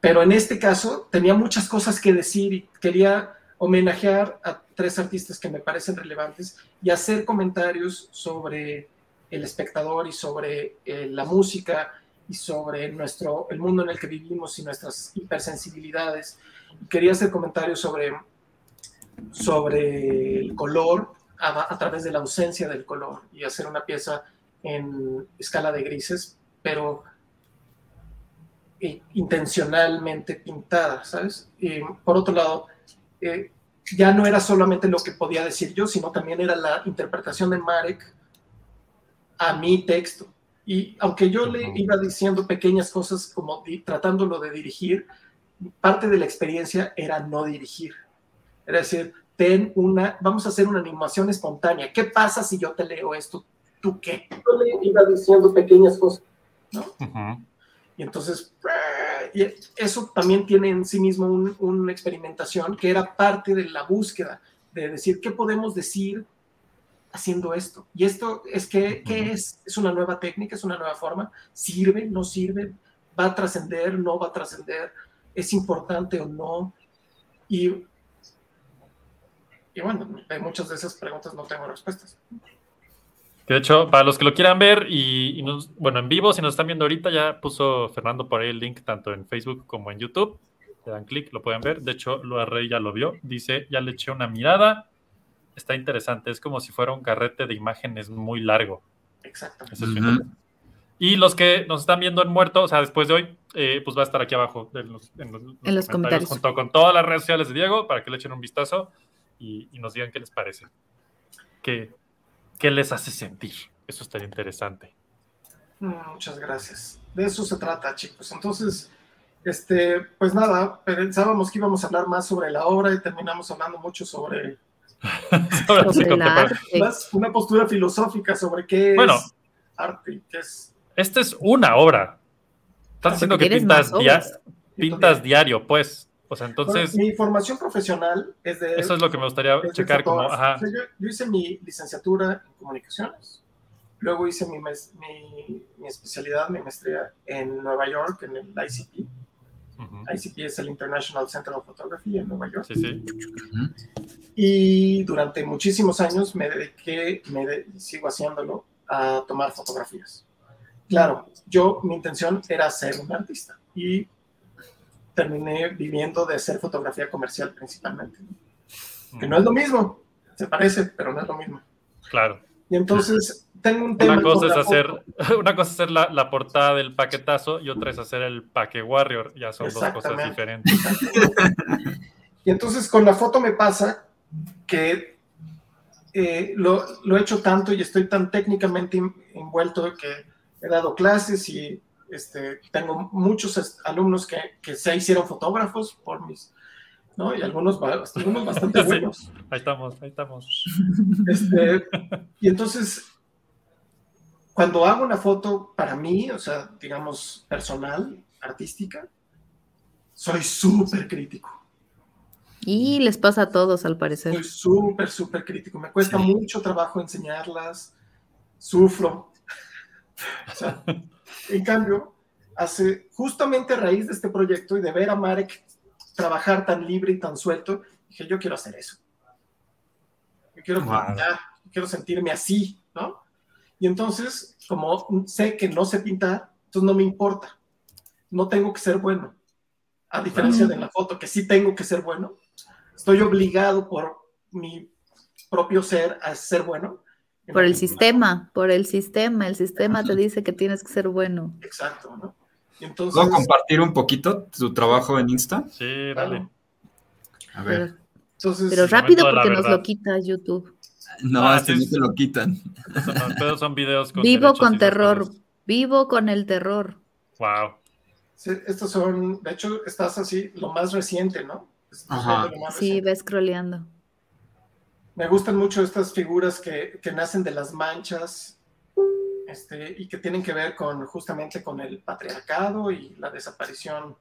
pero en este caso tenía muchas cosas que decir y quería homenajear a tres artistas que me parecen relevantes y hacer comentarios sobre el espectador y sobre eh, la música y sobre nuestro, el mundo en el que vivimos y nuestras hipersensibilidades. Quería hacer comentarios sobre, sobre el color a, través de la ausencia del color y hacer una pieza en escala de grises, pero intencionalmente pintada, ¿sabes? Por otro lado, eh, ya no era solamente lo que podía decir yo, sino también era la interpretación de Marek a mi texto. Y aunque yo le iba diciendo pequeñas cosas como tratándolo de dirigir, parte de la experiencia era no dirigir. Era decir, ten una, vamos a hacer una animación espontánea. ¿Qué pasa si yo te leo esto? ¿Tú qué? Yo le iba diciendo pequeñas cosas, ¿no? Y entonces, y eso también tiene en sí mismo una experimentación que era parte de la búsqueda, de decir, ¿qué podemos decir haciendo esto? Y esto es que, ¿qué es? ¿Es una nueva técnica? ¿Es una nueva forma? ¿Sirve? ¿No sirve? ¿Va a trascender? ¿No va a trascender? ¿Es importante o no? Y, y bueno, de muchas de esas preguntas no tengo respuestas. de hecho, para los que lo quieran ver y, bueno, en vivo, si nos están viendo ahorita, ya puso Fernando por ahí el link tanto en Facebook como en YouTube. Le dan clic, lo pueden ver. De hecho, lo Rey ya lo vio. Dice, ya le eché una mirada. Está interesante. Es como si fuera un carrete de imágenes muy largo. Exacto. Y los que nos están viendo en muerto, o sea, después de hoy, eh, pues va a estar aquí abajo en los, comentarios, comentarios, junto con todas las redes sociales de Diego para que le echen un vistazo y, y nos digan qué les parece. ¿qué, qué les hace sentir? Eso estaría interesante. Muchas gracias. De eso se trata, chicos. Entonces, este, pues nada, pensábamos que íbamos a hablar más sobre la obra y terminamos hablando mucho sobre, una postura filosófica sobre qué es arte, qué es. Esta es una obra. Estás diciendo que pintas, pintas diario, pues. O sea, entonces. mi formación profesional es de. Eso es lo que me gustaría checar como. Ajá. yo, hice mi licenciatura en comunicaciones. Luego hice mi, mi, especialidad, mi maestría en Nueva York, en el ICP. ICP es el International Center of Photography en Nueva York. Sí, sí. Y durante muchísimos años me dediqué, me sigo haciéndolo, a tomar fotografías. Claro, yo, mi intención era ser un artista y terminé viviendo de hacer fotografía comercial principalmente. Que no es lo mismo, se parece, pero no es lo mismo. Claro. Y entonces tengo un tema. Una cosa es hacer, una cosa es hacer la, la, portada del paquetazo y otra es hacer el paque warrior. Ya son dos cosas diferentes. y entonces con la foto me pasa que eh, lo, lo, he hecho tanto y estoy tan técnicamente envuelto que he dado clases y este, tengo muchos alumnos que, que se hicieron fotógrafos por mis, ¿no? Y algunos, algunos bastante buenos. ahí estamos, ahí estamos. Este, y entonces, cuando hago una foto para mí, o sea, digamos, personal, artística, soy súper crítico. Y les pasa a todos, al parecer. Soy súper, súper crítico. Me cuesta mucho trabajo enseñarlas. Sufro. o sea, en cambio, hace justamente a raíz de este proyecto y de ver a Marek trabajar tan libre y tan suelto, dije, yo quiero hacer eso. Yo quiero pintar, quiero sentirme así, ¿no? Y entonces, como sé que no sé pintar, entonces no me importa. No tengo que ser bueno. A diferencia de la foto, que sí tengo que ser bueno, estoy obligado por mi propio ser a ser bueno. Por el sistema, por el sistema. El sistema te dice que tienes que ser bueno. Exacto, ¿no? entonces... ¿Puedo compartir un poquito tu trabajo en Insta? Sí, dale. A ver. Pero, rápido porque nos lo quita YouTube. No, ah, este no te lo quitan. Son, son videos con Vivo con terror. Vivo con el terror. Wow. estos son, de hecho, estás así, lo más reciente, ¿no? Ajá. Sí, ves scrolleando. Me gustan mucho estas figuras que, que nacen de las manchas este, y que tienen que ver con justamente con el patriarcado y la desaparición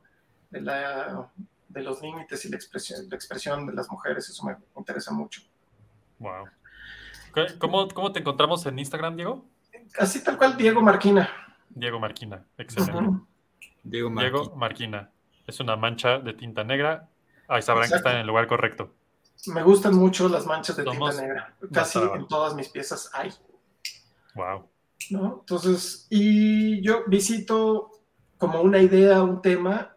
de, la, de los límites y la expresión, la expresión de las mujeres. Eso me interesa mucho. Wow. ¿Cómo, ¿Cómo te encontramos en Instagram, Diego? Así tal cual, Diego Marquina. Diego Marquina, excelente. Diego, Marquina. Es una mancha de tinta negra. Ahí sabrán que está en el lugar correcto. Me gustan mucho las manchas de tinta negra. Casi en todas mis piezas hay. Wow. ¿No? Entonces, y yo visito como una idea, un tema,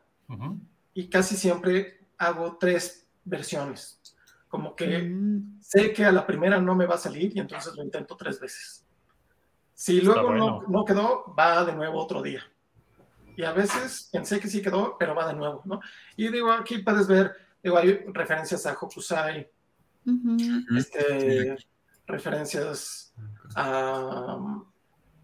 y casi siempre hago tres versiones. Como que mm. sé que a la primera no me va a salir y entonces lo intento tres veces. Si luego no, no, quedó, va de nuevo otro día. Y a veces pensé que sí quedó, pero va de nuevo, ¿no? Y digo, aquí puedes ver, digo, hay referencias a Hokusai, este, referencias a,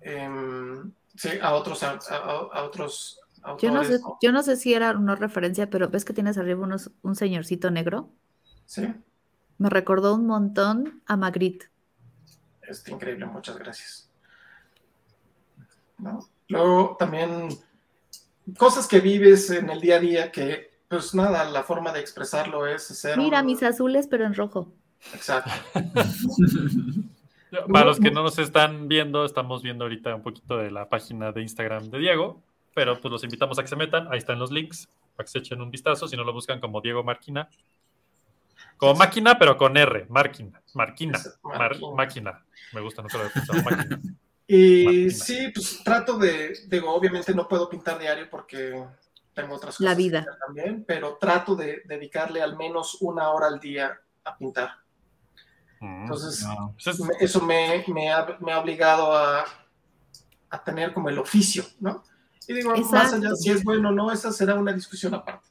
em, sí, a otros, a, otros Yo no, sé, yo no sé si era una referencia, pero ves que tienes arriba unos, un señorcito negro. Sí. Me recordó un montón a Magritte. Es increíble, muchas gracias. Luego también cosas que vives en el día a día que, pues nada, la forma de expresarlo es hacer. Mira, mis azules, pero en rojo. Exacto. Para los que no nos están viendo, estamos viendo ahorita un poquito de la página de Instagram de Diego, pero pues los invitamos a que se metan, ahí están los links, para que se echen un vistazo, si no lo buscan como Diego Marquina, como máquina, pero con R, Marquina, Marquina, máquina. Me gusta, no te lo he pensado, máquina. Y sí, pues trato de, digo, obviamente no puedo pintar diario porque tengo otras cosas La vida. también, pero trato de dedicarle al menos una hora al día a pintar. Mm, Entonces, eso me, me, ha, me, ha, obligado a, a, tener como el oficio, ¿no? Y digo, más allá si es bueno o no, esa será una discusión aparte.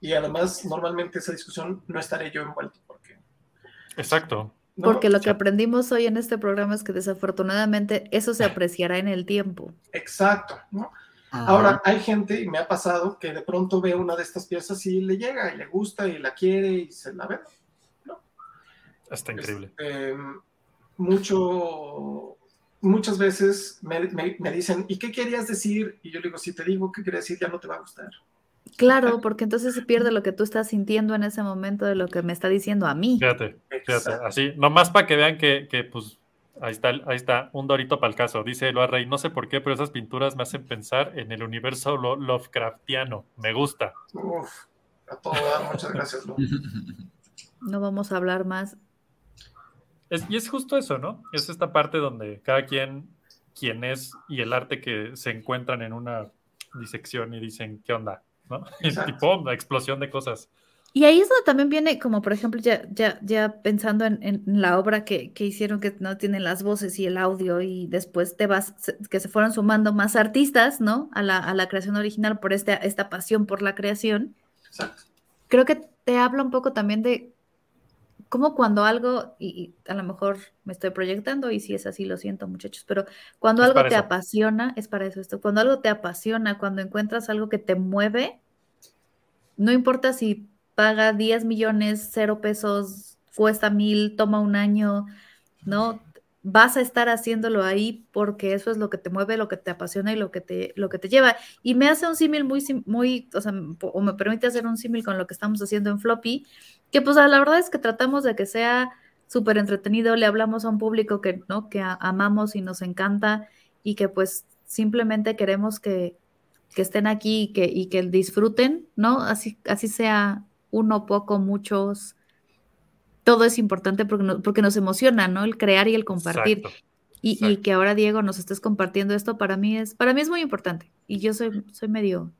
Y además, normalmente esa discusión no estaré yo envuelto porque... Exacto. Porque lo que aprendimos hoy en este programa es que desafortunadamente eso se apreciará en el tiempo. Exacto, ¿no? Ahora, hay gente, y me ha pasado, que de pronto ve una de estas piezas y le llega y le gusta y la quiere y se la ve. ¿no? Está increíble. Este, mucho, muchas veces me, me, dicen, ¿y qué querías decir? Y yo le digo, si te digo qué quería decir, ya no te va a gustar. Claro, porque entonces se pierde lo que tú estás sintiendo en ese momento de lo que me está diciendo a mí. Fíjate, fíjate, así, nomás para que vean que, que, pues, ahí está, ahí está, un dorito para el caso. Dice Eloa Rey, no sé por qué, pero esas pinturas me hacen pensar en el universo Lovecraftiano. Me gusta. Uf, a todo muchas gracias, No vamos a hablar más. Y es justo eso, ¿no? Es esta parte donde cada quien, quien es y el arte que se encuentran en una disección y dicen, ¿qué onda? ¿no? tipo, la explosión de cosas. Y ahí es donde también viene, como por ejemplo, ya, ya, ya pensando en, la obra que, que, hicieron, que no tienen las voces y el audio, y después te vas, que se fueron sumando más artistas, ¿no? A la, a la creación original por este, esta pasión por la creación. Exacto. Creo que te habla un poco también de como cuando algo, y, a lo mejor me estoy proyectando, y si es así, lo siento muchachos, pero cuando algo te apasiona, es para eso esto, cuando algo te apasiona, cuando encuentras algo que te mueve, no importa si paga 10 millones, cero pesos, cuesta mil, toma un año, ¿no? Vas a estar haciéndolo ahí porque eso es lo que te mueve, lo que te apasiona y lo que te, lo que te lleva. Y me hace un símil muy, muy, o sea, o me permite hacer un símil con lo que estamos haciendo en Floppy, que pues la verdad es que tratamos de que sea súper entretenido, le hablamos a un público que, ¿no? que amamos y nos encanta y que pues simplemente queremos que, que estén aquí y que, y que disfruten, ¿no? Así, así sea uno, poco, muchos. Todo es importante porque, porque nos emociona, ¿no? El crear y el compartir. Y, y, que ahora Diego nos estés compartiendo esto para mí es, para mí es muy importante. Y yo soy, soy medio,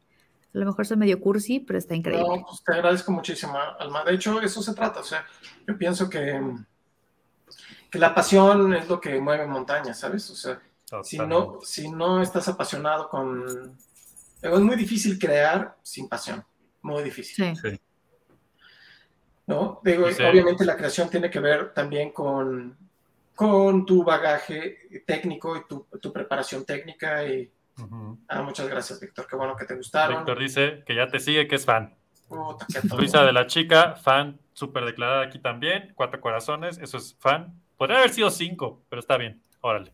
a lo mejor soy medio cursi, pero está increíble. No, pues te agradezco muchísimo, Alma. De hecho, eso se trata. O sea, yo pienso que, que la pasión es lo que mueve montañas, ¿sabes? O sea, si no, si no estás apasionado con... Es muy difícil crear sin pasión. Muy difícil. Sí. ¿No? Digo, obviamente la creación tiene que ver también con, con tu bagaje técnico y tu, tu preparación técnica y Ah, muchas gracias, Víctor. Qué bueno que te gustaron. Víctor dice que ya te sigue, que es fan. Luisa de la chica, fan súper declarada aquí también. Cuatro corazones, eso es fan. Podría haber sido cinco, pero está bien. Órale.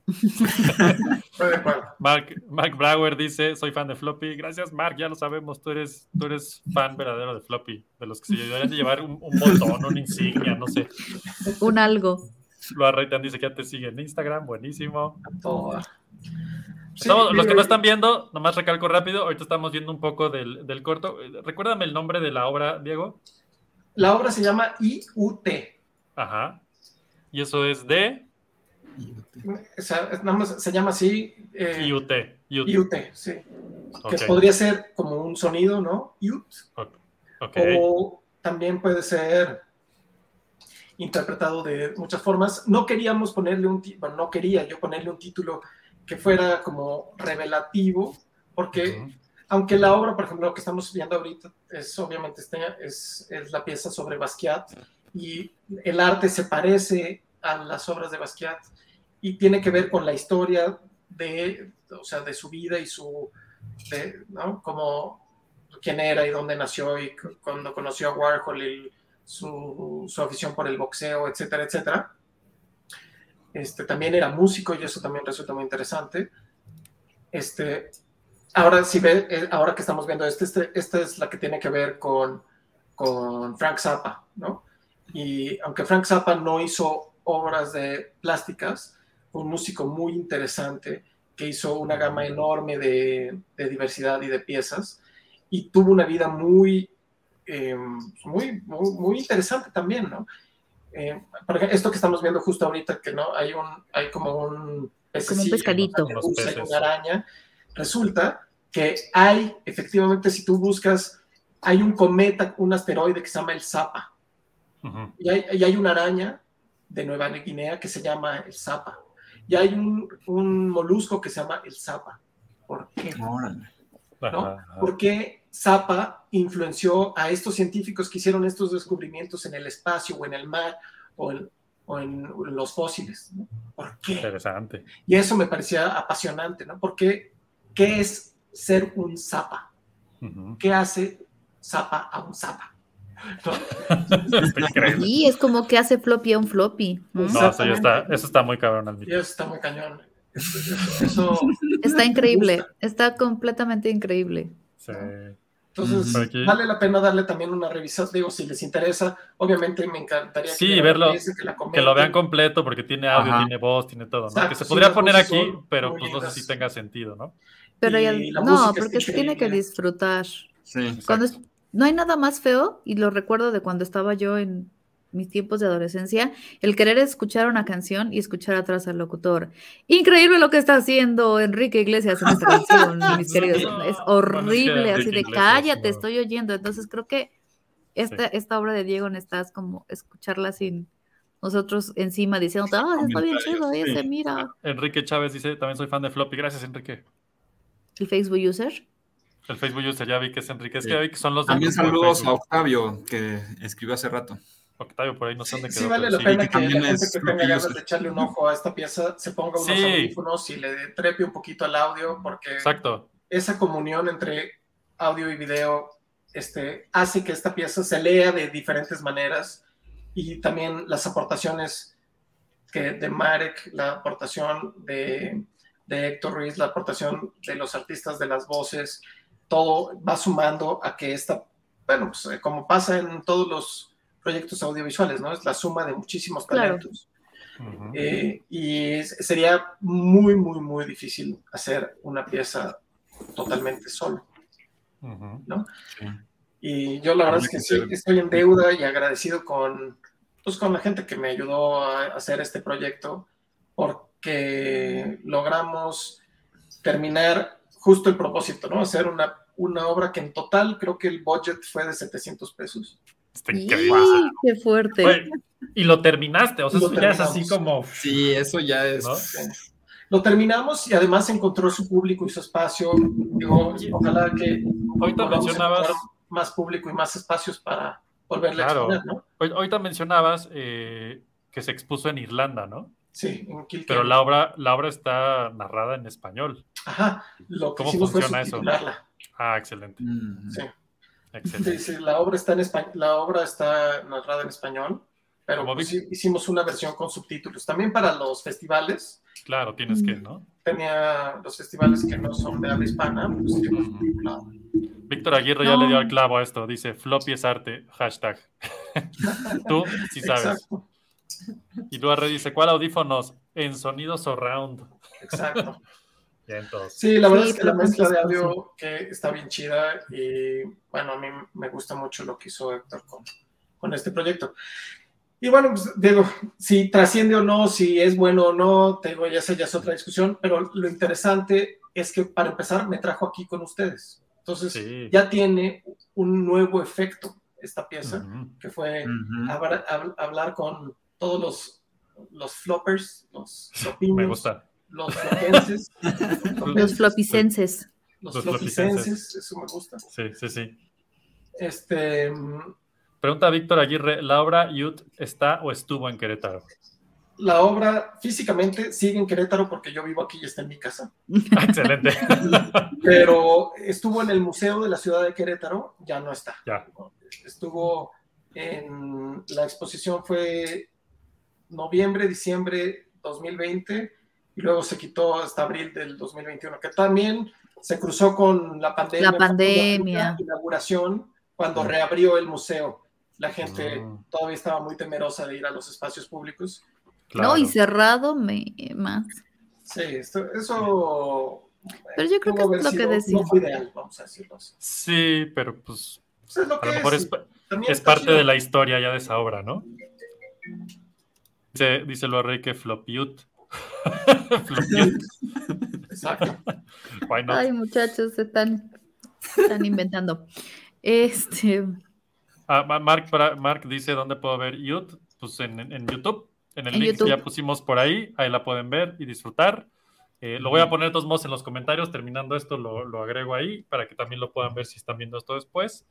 Mark, Mark Brower dice: Soy fan de Floppy. Gracias, Mark. Ya lo sabemos. Tú eres, tú eres fan verdadero de Floppy. De los que se deberían de llevar un, un botón, una insignia, no sé. Un algo. Lo Reitan dice que ya te sigue en Instagram. Buenísimo. Todo los que no están viendo, nomás recalco rápido, ahorita estamos viendo un poco del, del, corto. Recuérdame el nombre de la obra, Diego. La obra se llama IUT. Ajá. Y eso es de... se llama así. Eh, IUT. IUT. sí. Que podría ser como un sonido, ¿no? IUT. Okay. O también puede ser interpretado de muchas formas. No queríamos ponerle un, bueno, no quería yo ponerle un título que fuera como revelativo, porque aunque la obra, por ejemplo, lo que estamos viendo ahorita es obviamente este, es, es, la pieza sobre Basquiat y el arte se parece a las obras de Basquiat y tiene que ver con la historia de, o sea, de su vida y su, de, ¿no? Como quién era y dónde nació y cuando conoció a Warhol y su, su afición por el boxeo, etcétera, etcétera. Este, también era músico y eso también resulta muy interesante. Este, ahora, si ve, eh, ahora que estamos viendo este, este, esta es la que tiene que ver con, con Frank Zappa, ¿no? Y aunque Frank Zappa no hizo obras de plásticas, un músico muy interesante que hizo una gama enorme de, de diversidad y de piezas y tuvo una vida muy, eh, muy, muy, muy, interesante también, ¿no? Eh, esto que estamos viendo justo ahorita, que no hay un, hay como un como un pescadito, una araña, resulta que hay, efectivamente, si tú buscas, hay un cometa, un asteroide que se llama el Zapa, y, hay, y, hay, una araña de Nueva Guinea que se llama el Zapa, y hay un, un molusco que se llama el Zapa. ¿Por qué? ¿No? Porque Zappa influenció a estos científicos que hicieron estos descubrimientos en el espacio o en el mar o o en, los fósiles. ¿Por qué? Interesante. Y eso me parecía apasionante, ¿no? Porque, ¿qué es ser un zapa? ¿Qué hace zapa a un zapa? Y es como que hace floppy a un floppy. No, eso, está, eso está muy cabrón. Eso está muy cañón. Eso, Está increíble, está completamente increíble. Sí. Entonces, vale la pena darle también una revisión. Digo, si les interesa, obviamente me encantaría sí, verlo, que, lo vean completo, porque tiene audio, tiene voz, tiene todo. ¿no? que se podría poner aquí, pero pues no sé si tenga sentido, ¿no? Pero ya, no, porque se tiene que disfrutar. Sí. Cuando no hay nada más feo, y lo recuerdo de cuando estaba yo en mis tiempos de adolescencia, el querer escuchar una canción y escuchar atrás al locutor. Increíble lo que está haciendo Enrique Iglesias en esta canción, mis queridos. es horrible, así de cállate, estoy oyendo. Entonces creo que esta, esta obra de Diego necesitas como escucharla sin nosotros encima diciendo, ah, está bien chido ese, mira. Enrique Chávez dice, también soy fan de Floppy. Gracias, Enrique. ¿El Facebook user? El Facebook user, ya vi que es Enrique. Es que ya vi que son los También saludos a Octavio, que escribió hace rato. Octavio, por ahí no sé dónde quedó. Sí, vale la pena que, la gente que tenga ganas de echarle un ojo a esta pieza se ponga unos audífonos y le trepe un poquito al audio, porque Exacto. esa comunión entre audio y video este, hace que esta pieza se lea de diferentes maneras y también las aportaciones que de Marek, la aportación de, de Héctor Ruiz, la aportación de los artistas de las voces, todo va sumando a que esta, bueno, pues como pasa en todos los proyectos audiovisuales, ¿no? Es la suma de muchísimos talentos. Eh, y sería muy, muy, muy difícil hacer una pieza totalmente solo, ¿no? Y yo la verdad es que sí, estoy en deuda y agradecido con, pues, con la gente que me ayudó a hacer este proyecto, porque logramos terminar justo el propósito, ¿no? Hacer una, una obra que en total creo que el budget fue de 700 pesos. Está increíble. ¡Qué fuerte! y lo terminaste, o sea, eso ya es así como. Sí, eso ya es. Lo terminamos y además encontró su público y su espacio. Digo, ojalá que. Ahorita mencionabas. Más público y más espacios para volverle a exponer, ¿no? Ahorita mencionabas eh, que se expuso en Irlanda, ¿no? Sí, en Kilkenny. Pero la obra, la obra está narrada en español. Ajá. Lo que ¿Cómo funciona eso? Ah, excelente. Sí la obra está en la obra está narrada en español, pero pues hicimos una versión con subtítulos. También para los festivales. Claro, tienes que, ¿no? Tenía los festivales que no son de habla hispana. Pues, Víctor Aguirre ya le dio al clavo a esto. Dice, floppy es arte, hashtag. Tú sí sabes. Y luego dice, ¿cuál audífonos? En sonido surround. Exacto. Sí, la verdad es que la mezcla de audio que está bien chida y bueno, a mí me gusta mucho lo que hizo Héctor con, con este proyecto. Y bueno, pues, digo, si trasciende o no, si es bueno o no, te digo, ya sé, ya es otra discusión, pero lo interesante es que para empezar me trajo aquí con ustedes. Entonces ya tiene un nuevo efecto esta pieza, que fue hablar, con todos los, los floppers, los Me gusta los flopenses. los flopicenses. Los, flopicenses, eso me gusta. Sí, sí, sí. Este. Pregunta Víctor Aguirre: ¿la obra Youth está o estuvo en Querétaro? La obra físicamente sigue en Querétaro porque yo vivo aquí y está en mi casa. Excelente. Pero estuvo en el Museo de la Ciudad de Querétaro, ya no está. Ya. Estuvo en la exposición fue noviembre, diciembre 2020 y luego se quitó hasta abril del 2021, que también se cruzó con la pandemia. La pandemia. La inauguración, cuando reabrió el museo. La gente ah. todavía estaba muy temerosa de ir a los espacios públicos. No, y cerrado me, más. Sí, eso... Pero yo creo que es lo que decía. No fue ideal, vamos a decirlo así. Sí, pero pues... pues es lo que a lo mejor es, es, parte de la historia ya de esa obra, ¿no? Dice, dice lo rey que Flopiut Exacto. Ay, muchachos, se están, están inventando. Este. Ah, Mark, Mark dice dónde puedo ver YouTube. Pues en, YouTube. En el link que ya pusimos por ahí. Ahí la pueden ver y disfrutar. Eh, lo voy a poner todos modos en los comentarios. Terminando esto, lo, agrego ahí para que también lo puedan ver si están viendo esto después.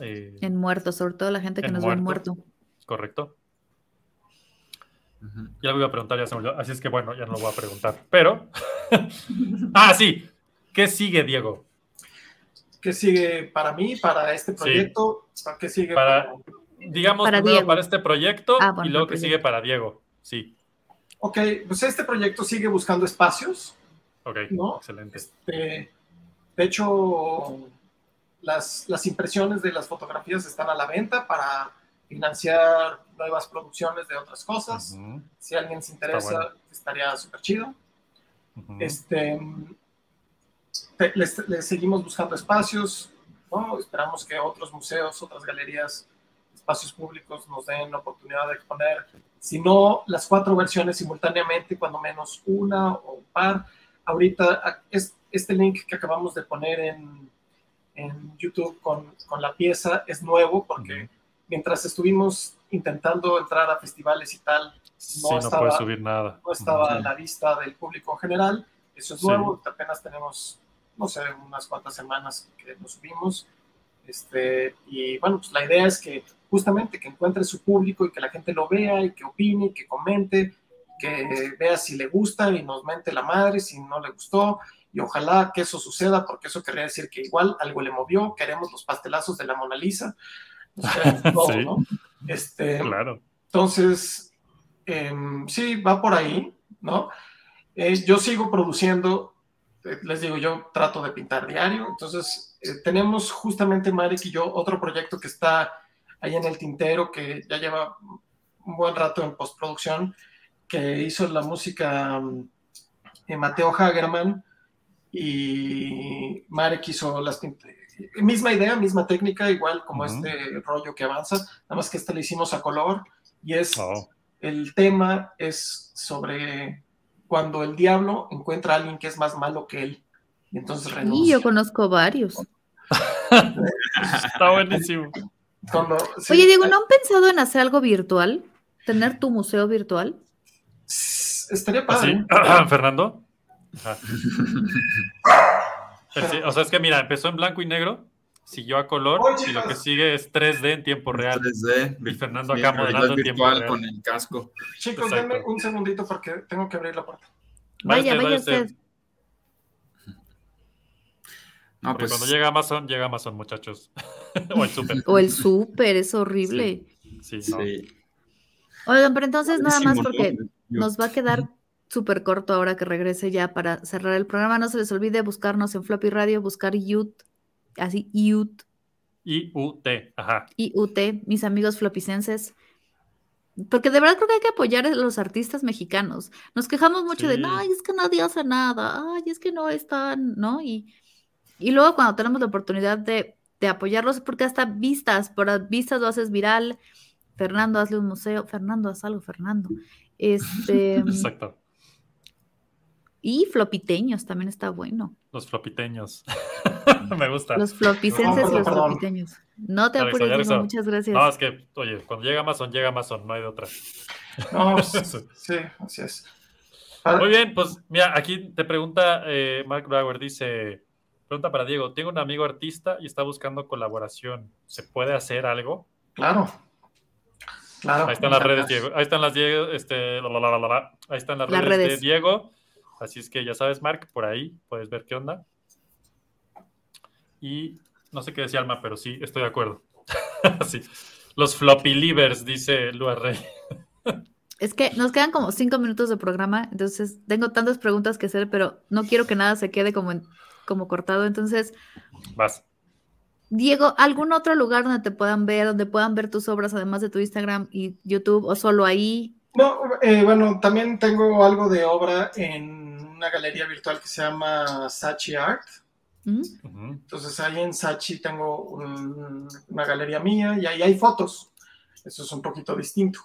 Eh, en muerto, sobre todo la gente que nos ve en muerto. Correcto. Ya lo iba a preguntar, ya se me olvidó. Así es que bueno, ya no lo voy a preguntar. Pero. ah, sí. ¿Qué sigue, Diego? ¿Qué sigue para mí, para este proyecto? ¿Qué sigue para, digamos, para primero para este proyecto ah, y luego que sigue para Diego? Sí. Ok, pues este proyecto sigue buscando espacios. Ok, excelente. Este, de hecho, las, las impresiones de las fotografías están a la venta para financiar nuevas producciones de otras cosas. Si alguien se interesa, estaría súper chido. Este, le seguimos buscando espacios, ¿no? Esperamos que otros museos, otras galerías, espacios públicos nos den la oportunidad de exponer, si no las cuatro versiones simultáneamente, cuando menos una o un par. Ahorita es, este link que acabamos de poner en, en YouTube con, con, la pieza es nuevo porque mientras estuvimos intentando entrar a festivales y tal, no, estaba, subir nada. no estaba a la vista del público en general. Eso es nuevo, apenas tenemos no sé, unas cuantas semanas que nos subimos. Este, y bueno, pues la idea es que justamente que encuentre su público y que la gente lo vea y que opine, y que comente, que vea si le gusta y nos mente la madre, si no le gustó. Y ojalá que eso suceda, porque eso querría decir que igual algo le movió, queremos los pastelazos de la Mona Lisa. sí. ¿no? Este, claro. Entonces, em, sí, va por ahí, ¿no? Eh, yo sigo produciendo eh, les digo, yo trato de pintar diario, entonces eh, tenemos justamente Marek y yo otro proyecto que está ahí en el tintero, que ya lleva un buen rato en postproducción, que hizo la música eh, Mateo Hagerman y Marek hizo las misma idea, misma técnica, igual como este rollo que avanza, nada más que este le hicimos a color y es, oh. el tema es sobre cuando el diablo encuentra a alguien que es más malo que él. Y entonces renuncia. Sí, yo conozco varios. Está buenísimo. Oye, Diego, ¿no han pensado en hacer algo virtual? ¿Tener tu museo virtual? Estaría padre. ¿Fernando? o sea, es que mira, empezó en blanco y negro, siguió a color y lo que sigue es 3D en tiempo real. 3D. Y Fernando acá modelando en tiempo real. con el casco. Chicos, denme un segundito porque tengo que abrir la puerta. Vaya, vaya usted. No, pues... Cuando llega Amazon, llega Amazon, muchachos. o el súper. O el súper, es horrible. Sí, sí. Oigan, pero entonces nada más porque nos va a quedar súper corto ahora que regrese ya para cerrar el programa. No se les olvide buscarnos en Floppy Radio, buscar YUT así IUT. IUT, ajá. IUT, mis amigos flopicenses. Porque de verdad creo que hay que apoyar a los artistas mexicanos. Nos quejamos mucho de, ay, es que nadie hace nada, ay, es que no están, ¿no? Y, y luego cuando tenemos la oportunidad de, de apoyarlos, porque hasta vistas, por vistas lo haces viral. Fernando, hazle un museo. Fernando, haz algo, Fernando. Este. Exacto. Y flopiteños también está bueno. Los flopiteños. Me gusta. Los flopicenses y los flopiteños. No te apures, muchas gracias. No, es que, oye, cuando llega Amazon, llega Amazon, no hay de otra. No, sí, así es. Muy bien, pues mira, aquí te pregunta eh, Mark Brower, dice, pregunta para Diego, tengo un amigo artista y está buscando colaboración, ¿se puede hacer algo? Claro. Claro. Ahí están las redes, Diego. Ahí están las Diego, este, ahí están las, redes, redes, de Diego. Así es que ya sabes, Mark, por ahí puedes ver qué onda. Y no sé qué decía Alma, pero sí, estoy de acuerdo. sí. Los floppy livers, dice Lua Rey. es que nos quedan como cinco minutos de programa, entonces tengo tantas preguntas que hacer, pero no quiero que nada se quede como, como cortado. Entonces, vas. Diego, ¿algún otro lugar donde te puedan ver, donde puedan ver tus obras, además de tu Instagram y YouTube, o solo ahí? No, eh, bueno, también tengo algo de obra en una galería virtual que se llama Sachi Art. Mm. Entonces ahí en Sachi tengo una galería mía y ahí hay fotos. Eso es un poquito distinto.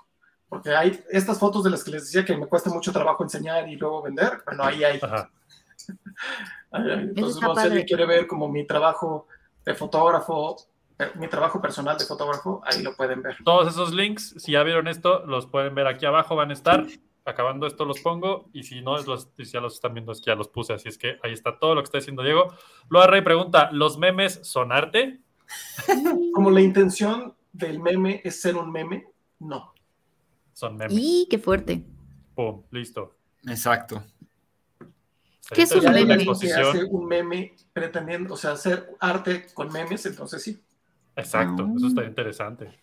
Porque hay estas fotos de las que les decía que me cuesta mucho trabajo enseñar y luego vender. Bueno, ahí hay. Entonces, si alguien quiere ver como mi trabajo de fotógrafo, eh, mi trabajo personal de fotógrafo, ahí lo pueden ver. Todos esos links, si ya vieron esto, los pueden ver aquí abajo, van a estar acabando esto los pongo y si no, los, ya los están viendo es que ya los puse, así es que ahí está todo lo que está diciendo Diego. Loa Rey pregunta, ¿los memes son arte? Como la intención del meme es ser un meme, no. son memes. ¡Y qué fuerte! Pum, listo. Exacto. ¿Qué es un meme? que hace un meme pretendiendo, o sea, hacer arte con memes, entonces sí. Exacto, Ah. eso está interesante.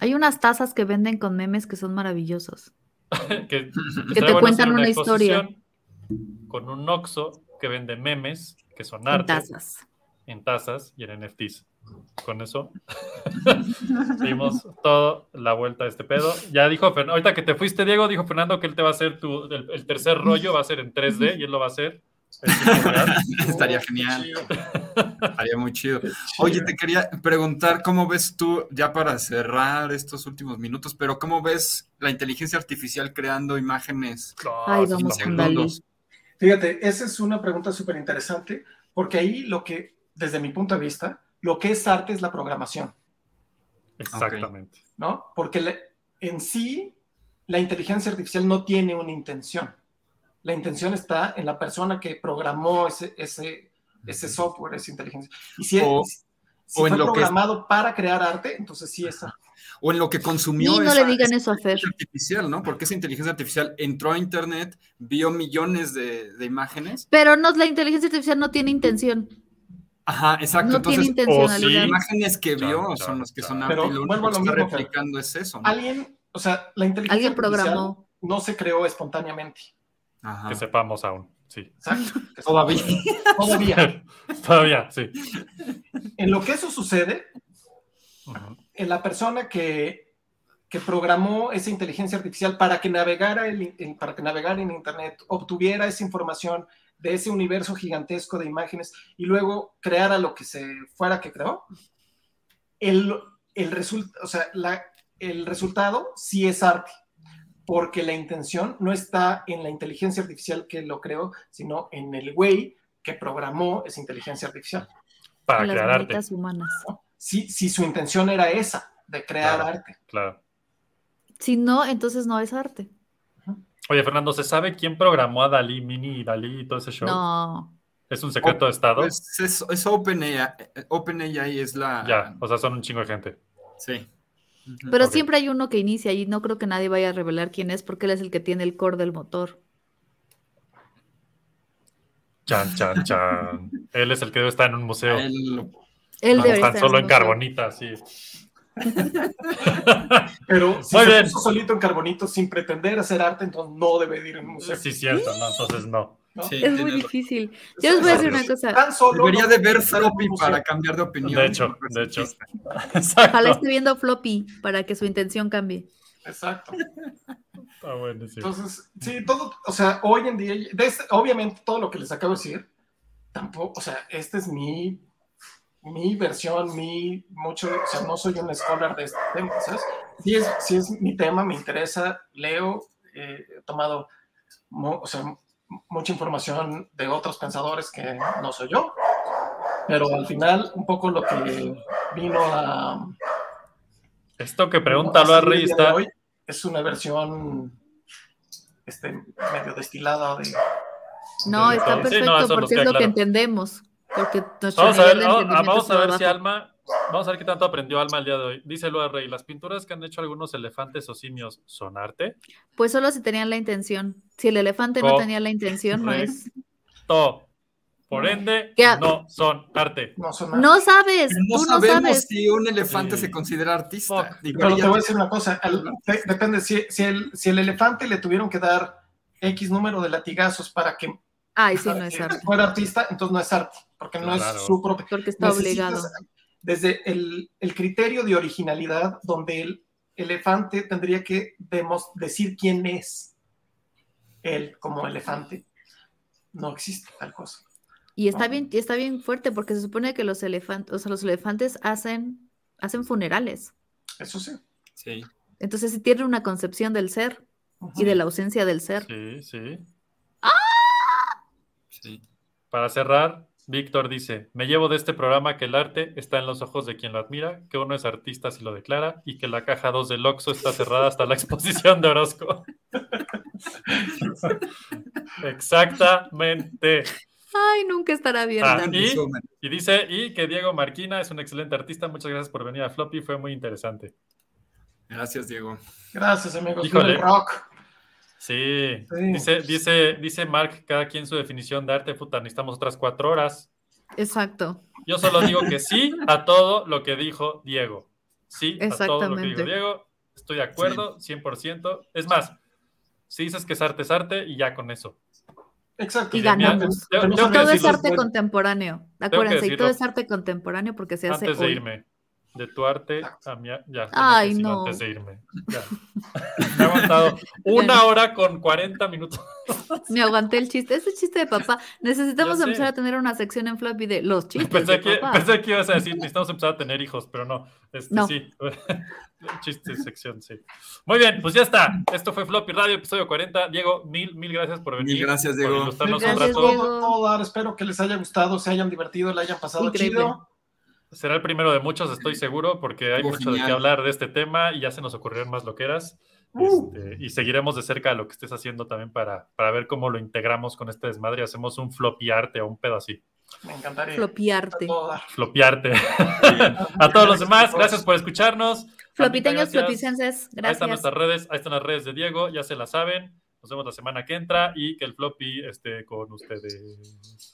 Hay unas tazas que venden con memes que son maravillosos. que, Que te cuentan una historia. Con un Oxxo que vende memes que son En arte tazas. en tazas y en NFTs. Con eso dimos toda la vuelta a este pedo. Ya dijo, ahorita que te fuiste, Diego, dijo Fernando que él te va a hacer tu, el, el tercer rollo, va a ser en 3D y él lo va a hacer. en. Estaría genial. Estaría muy chido. Oye, te quería preguntar cómo ves tú, ya para cerrar estos últimos minutos, pero cómo ves la inteligencia artificial creando imágenes Ay, vamos segundos? Fíjate, esa es una pregunta súper interesante, porque ahí lo que, desde mi punto de vista, lo que es arte es la programación, Exactamente. ¿no? Porque le- en sí, la inteligencia artificial no tiene una intención. La intención está en la persona que programó ese, ese, ese software, esa inteligencia. Y si, O- si o en fue lo que es- programado para crear arte, entonces sí es. O en lo que consumió Y no esa- le digan esa eso a Fer. artificial, ¿no? Porque esa inteligencia artificial entró a internet, vio millones de, de imágenes. Pero no, la inteligencia artificial no tiene intención. Ajá, exacto. No tiene Entonces, intencionalidad. las imágenes que vio son las que son Pero y lo vuelvo único a que lo está mismo, Fer. replicando es eso, ¿no? Alguien, o sea, la inteligencia Alguien artificial programó. no se creó espontáneamente. Ajá. Que sepamos aún. Sí. Exacto. Todavía. Todavía. Todavía, sí. En lo que eso sucede, en la persona que, que programó esa inteligencia artificial para que navegara el- el- para que navegara en internet, obtuviera esa información de ese universo gigantesco de imágenes y luego creara lo que se fuera que creó, el, el, result- o sea, la- el resultado sí es arte, porque la intención no está en la inteligencia artificial que lo creó, sino en el güey que programó esa inteligencia artificial. Para crear arte. humanas. Si, si su intención era esa, de crear Claro. arte. Claro. Si no, entonces no es arte. Oye, Fernando, ¿se sabe quién programó a Dalí, Mini y Dalí y todo ese show? No. ¿Es un secreto de Estado? Pues es, es OpenAI. OpenAI es la. ya, o sea, son un chingo de gente. Sí. Pero siempre hay uno que inicia y no creo que nadie vaya a revelar quién es porque él es el que tiene el core del motor. Chan, chan, chan. Él es el que debe estar en un museo. Él Él No, debe están estar solo en museo. carbonita, sí. Pero si Muy se bien. puso solito en carbonito sin pretender hacer arte, entonces no debe de ir en un museo. Sí, cierto, no, entonces no. ¿no? sí, Es muy difícil. Yo les voy a decir una cosa. Tan solo Debería no de ver floppy para cambiar de opinión. De hecho, de hecho. chiste. Ojalá Exacto. esté viendo floppy para que su intención cambie. Exacto. Está buenísimo. Entonces, sí, todo, o sea, hoy en día, de este- obviamente todo lo que les acabo de decir, tampoco, o sea, esta es mi, mi versión, mi, mucho, o sea, no soy un scholar de este tema, ¿sabes? Sí es, sí es mi tema, me interesa, leo, eh, he tomado, o sea, mucha información de otros pensadores que no soy yo, pero al final un poco lo que vino a... Esto que pregunta de está. hoy es una versión este, medio destilada de... No, Sí, está perfecto nos porque es lo que entendemos. Porque Vamos a ver, vamos, a ver si. Alma, vamos a ver qué tanto aprendió Alma el día de hoy. Dice Loa Rey, las pinturas que han hecho algunos elefantes o simios son arte. Pues solo si tenían la intención. Si el elefante no tenía la intención, no es. To. Por ende, ¿Qué? no son arte. No son nada. No sabes, no tú no sabemos sabes. si un elefante Sí. se considera artista. Pero ya te voy a decir una cosa, depende, si, si, el, si el elefante le tuvieron que dar X número de latigazos para que, Ay, sí, no es arte. fuera artista, entonces no es arte, porque no Claro. es su propio... Porque está Necesitas, obligado. Desde el, el criterio de originalidad, donde el elefante tendría que demos- decir quién es él como elefante, no existe tal cosa. Y está No. bien, y está bien fuerte porque se supone que los elefantes, o sea, los elefantes hacen, hacen funerales. Eso sí. Sí. Entonces sí tienen una concepción del ser y de la ausencia del ser. Sí, sí. Sí. Para cerrar, Víctor dice, me llevo de este programa que el arte está en los ojos de quien lo admira, que uno es artista si lo declara y que la caja 2 del Oxxo está cerrada hasta la exposición de Orozco. Exactamente. Ay, nunca estará abierta. Ah. Y dice, y que Diego Marquina es un excelente artista. Muchas gracias por venir a Floppy, fue muy interesante. Gracias, Diego. Gracias, amigos. Híjole. Rock. Sí. Sí. Dice, dice, dice Mark, cada quien su definición de arte, puta, necesitamos otras cuatro horas. Exacto. Yo solo digo que sí a todo lo que dijo Diego. Sí a todo lo que dijo Exactamente. Diego. Estoy de acuerdo, 100%. Es más, si dices que es arte, es arte y ya con eso. Exacto. Y Mira, ganamos. tengo- tengo Todo es arte contemporáneo. Acuérdense, y todo es arte contemporáneo porque se hace Antes de hoy. irme. De tu arte a mi... Ya. Ay, no. Antes de irme. Ya. Me he aguantado una hora con 40 minutos. Me aguanté el chiste. Ese chiste de papá. Necesitamos empezar a tener una sección en Floppy de los chistes Pensé de que, papá. pensé que ibas a decir, necesitamos empezar a tener hijos, pero no. Este, No. Sí. Chiste, sección, sí. Muy bien, pues ya está. Esto fue Floppy Radio, episodio 40. Diego, mil, mil gracias por venir. Mil gracias, Por Diego. ilustrarnos un Gracias, rato. Diego. Todo, todo dar. Espero que les haya gustado, se hayan divertido, le hayan pasado Increíble. chido. Será el primero de muchos, estoy seguro, porque hay mucho de qué hablar de este tema y ya se nos ocurrieron más loqueras. Uh. Este, y seguiremos de cerca lo que estés haciendo también para, para ver cómo lo integramos con este desmadre y hacemos un floppy arte o un pedo así. Me encantaría. Flopiarte. Flopiarte. a todos los demás, gracias por escucharnos. Flopiteños, Anita, gracias. flopicenses, Ahí están nuestras redes, ahí están las redes de Diego, ya se las saben. Nos vemos la semana que entra y que el floppy esté con ustedes.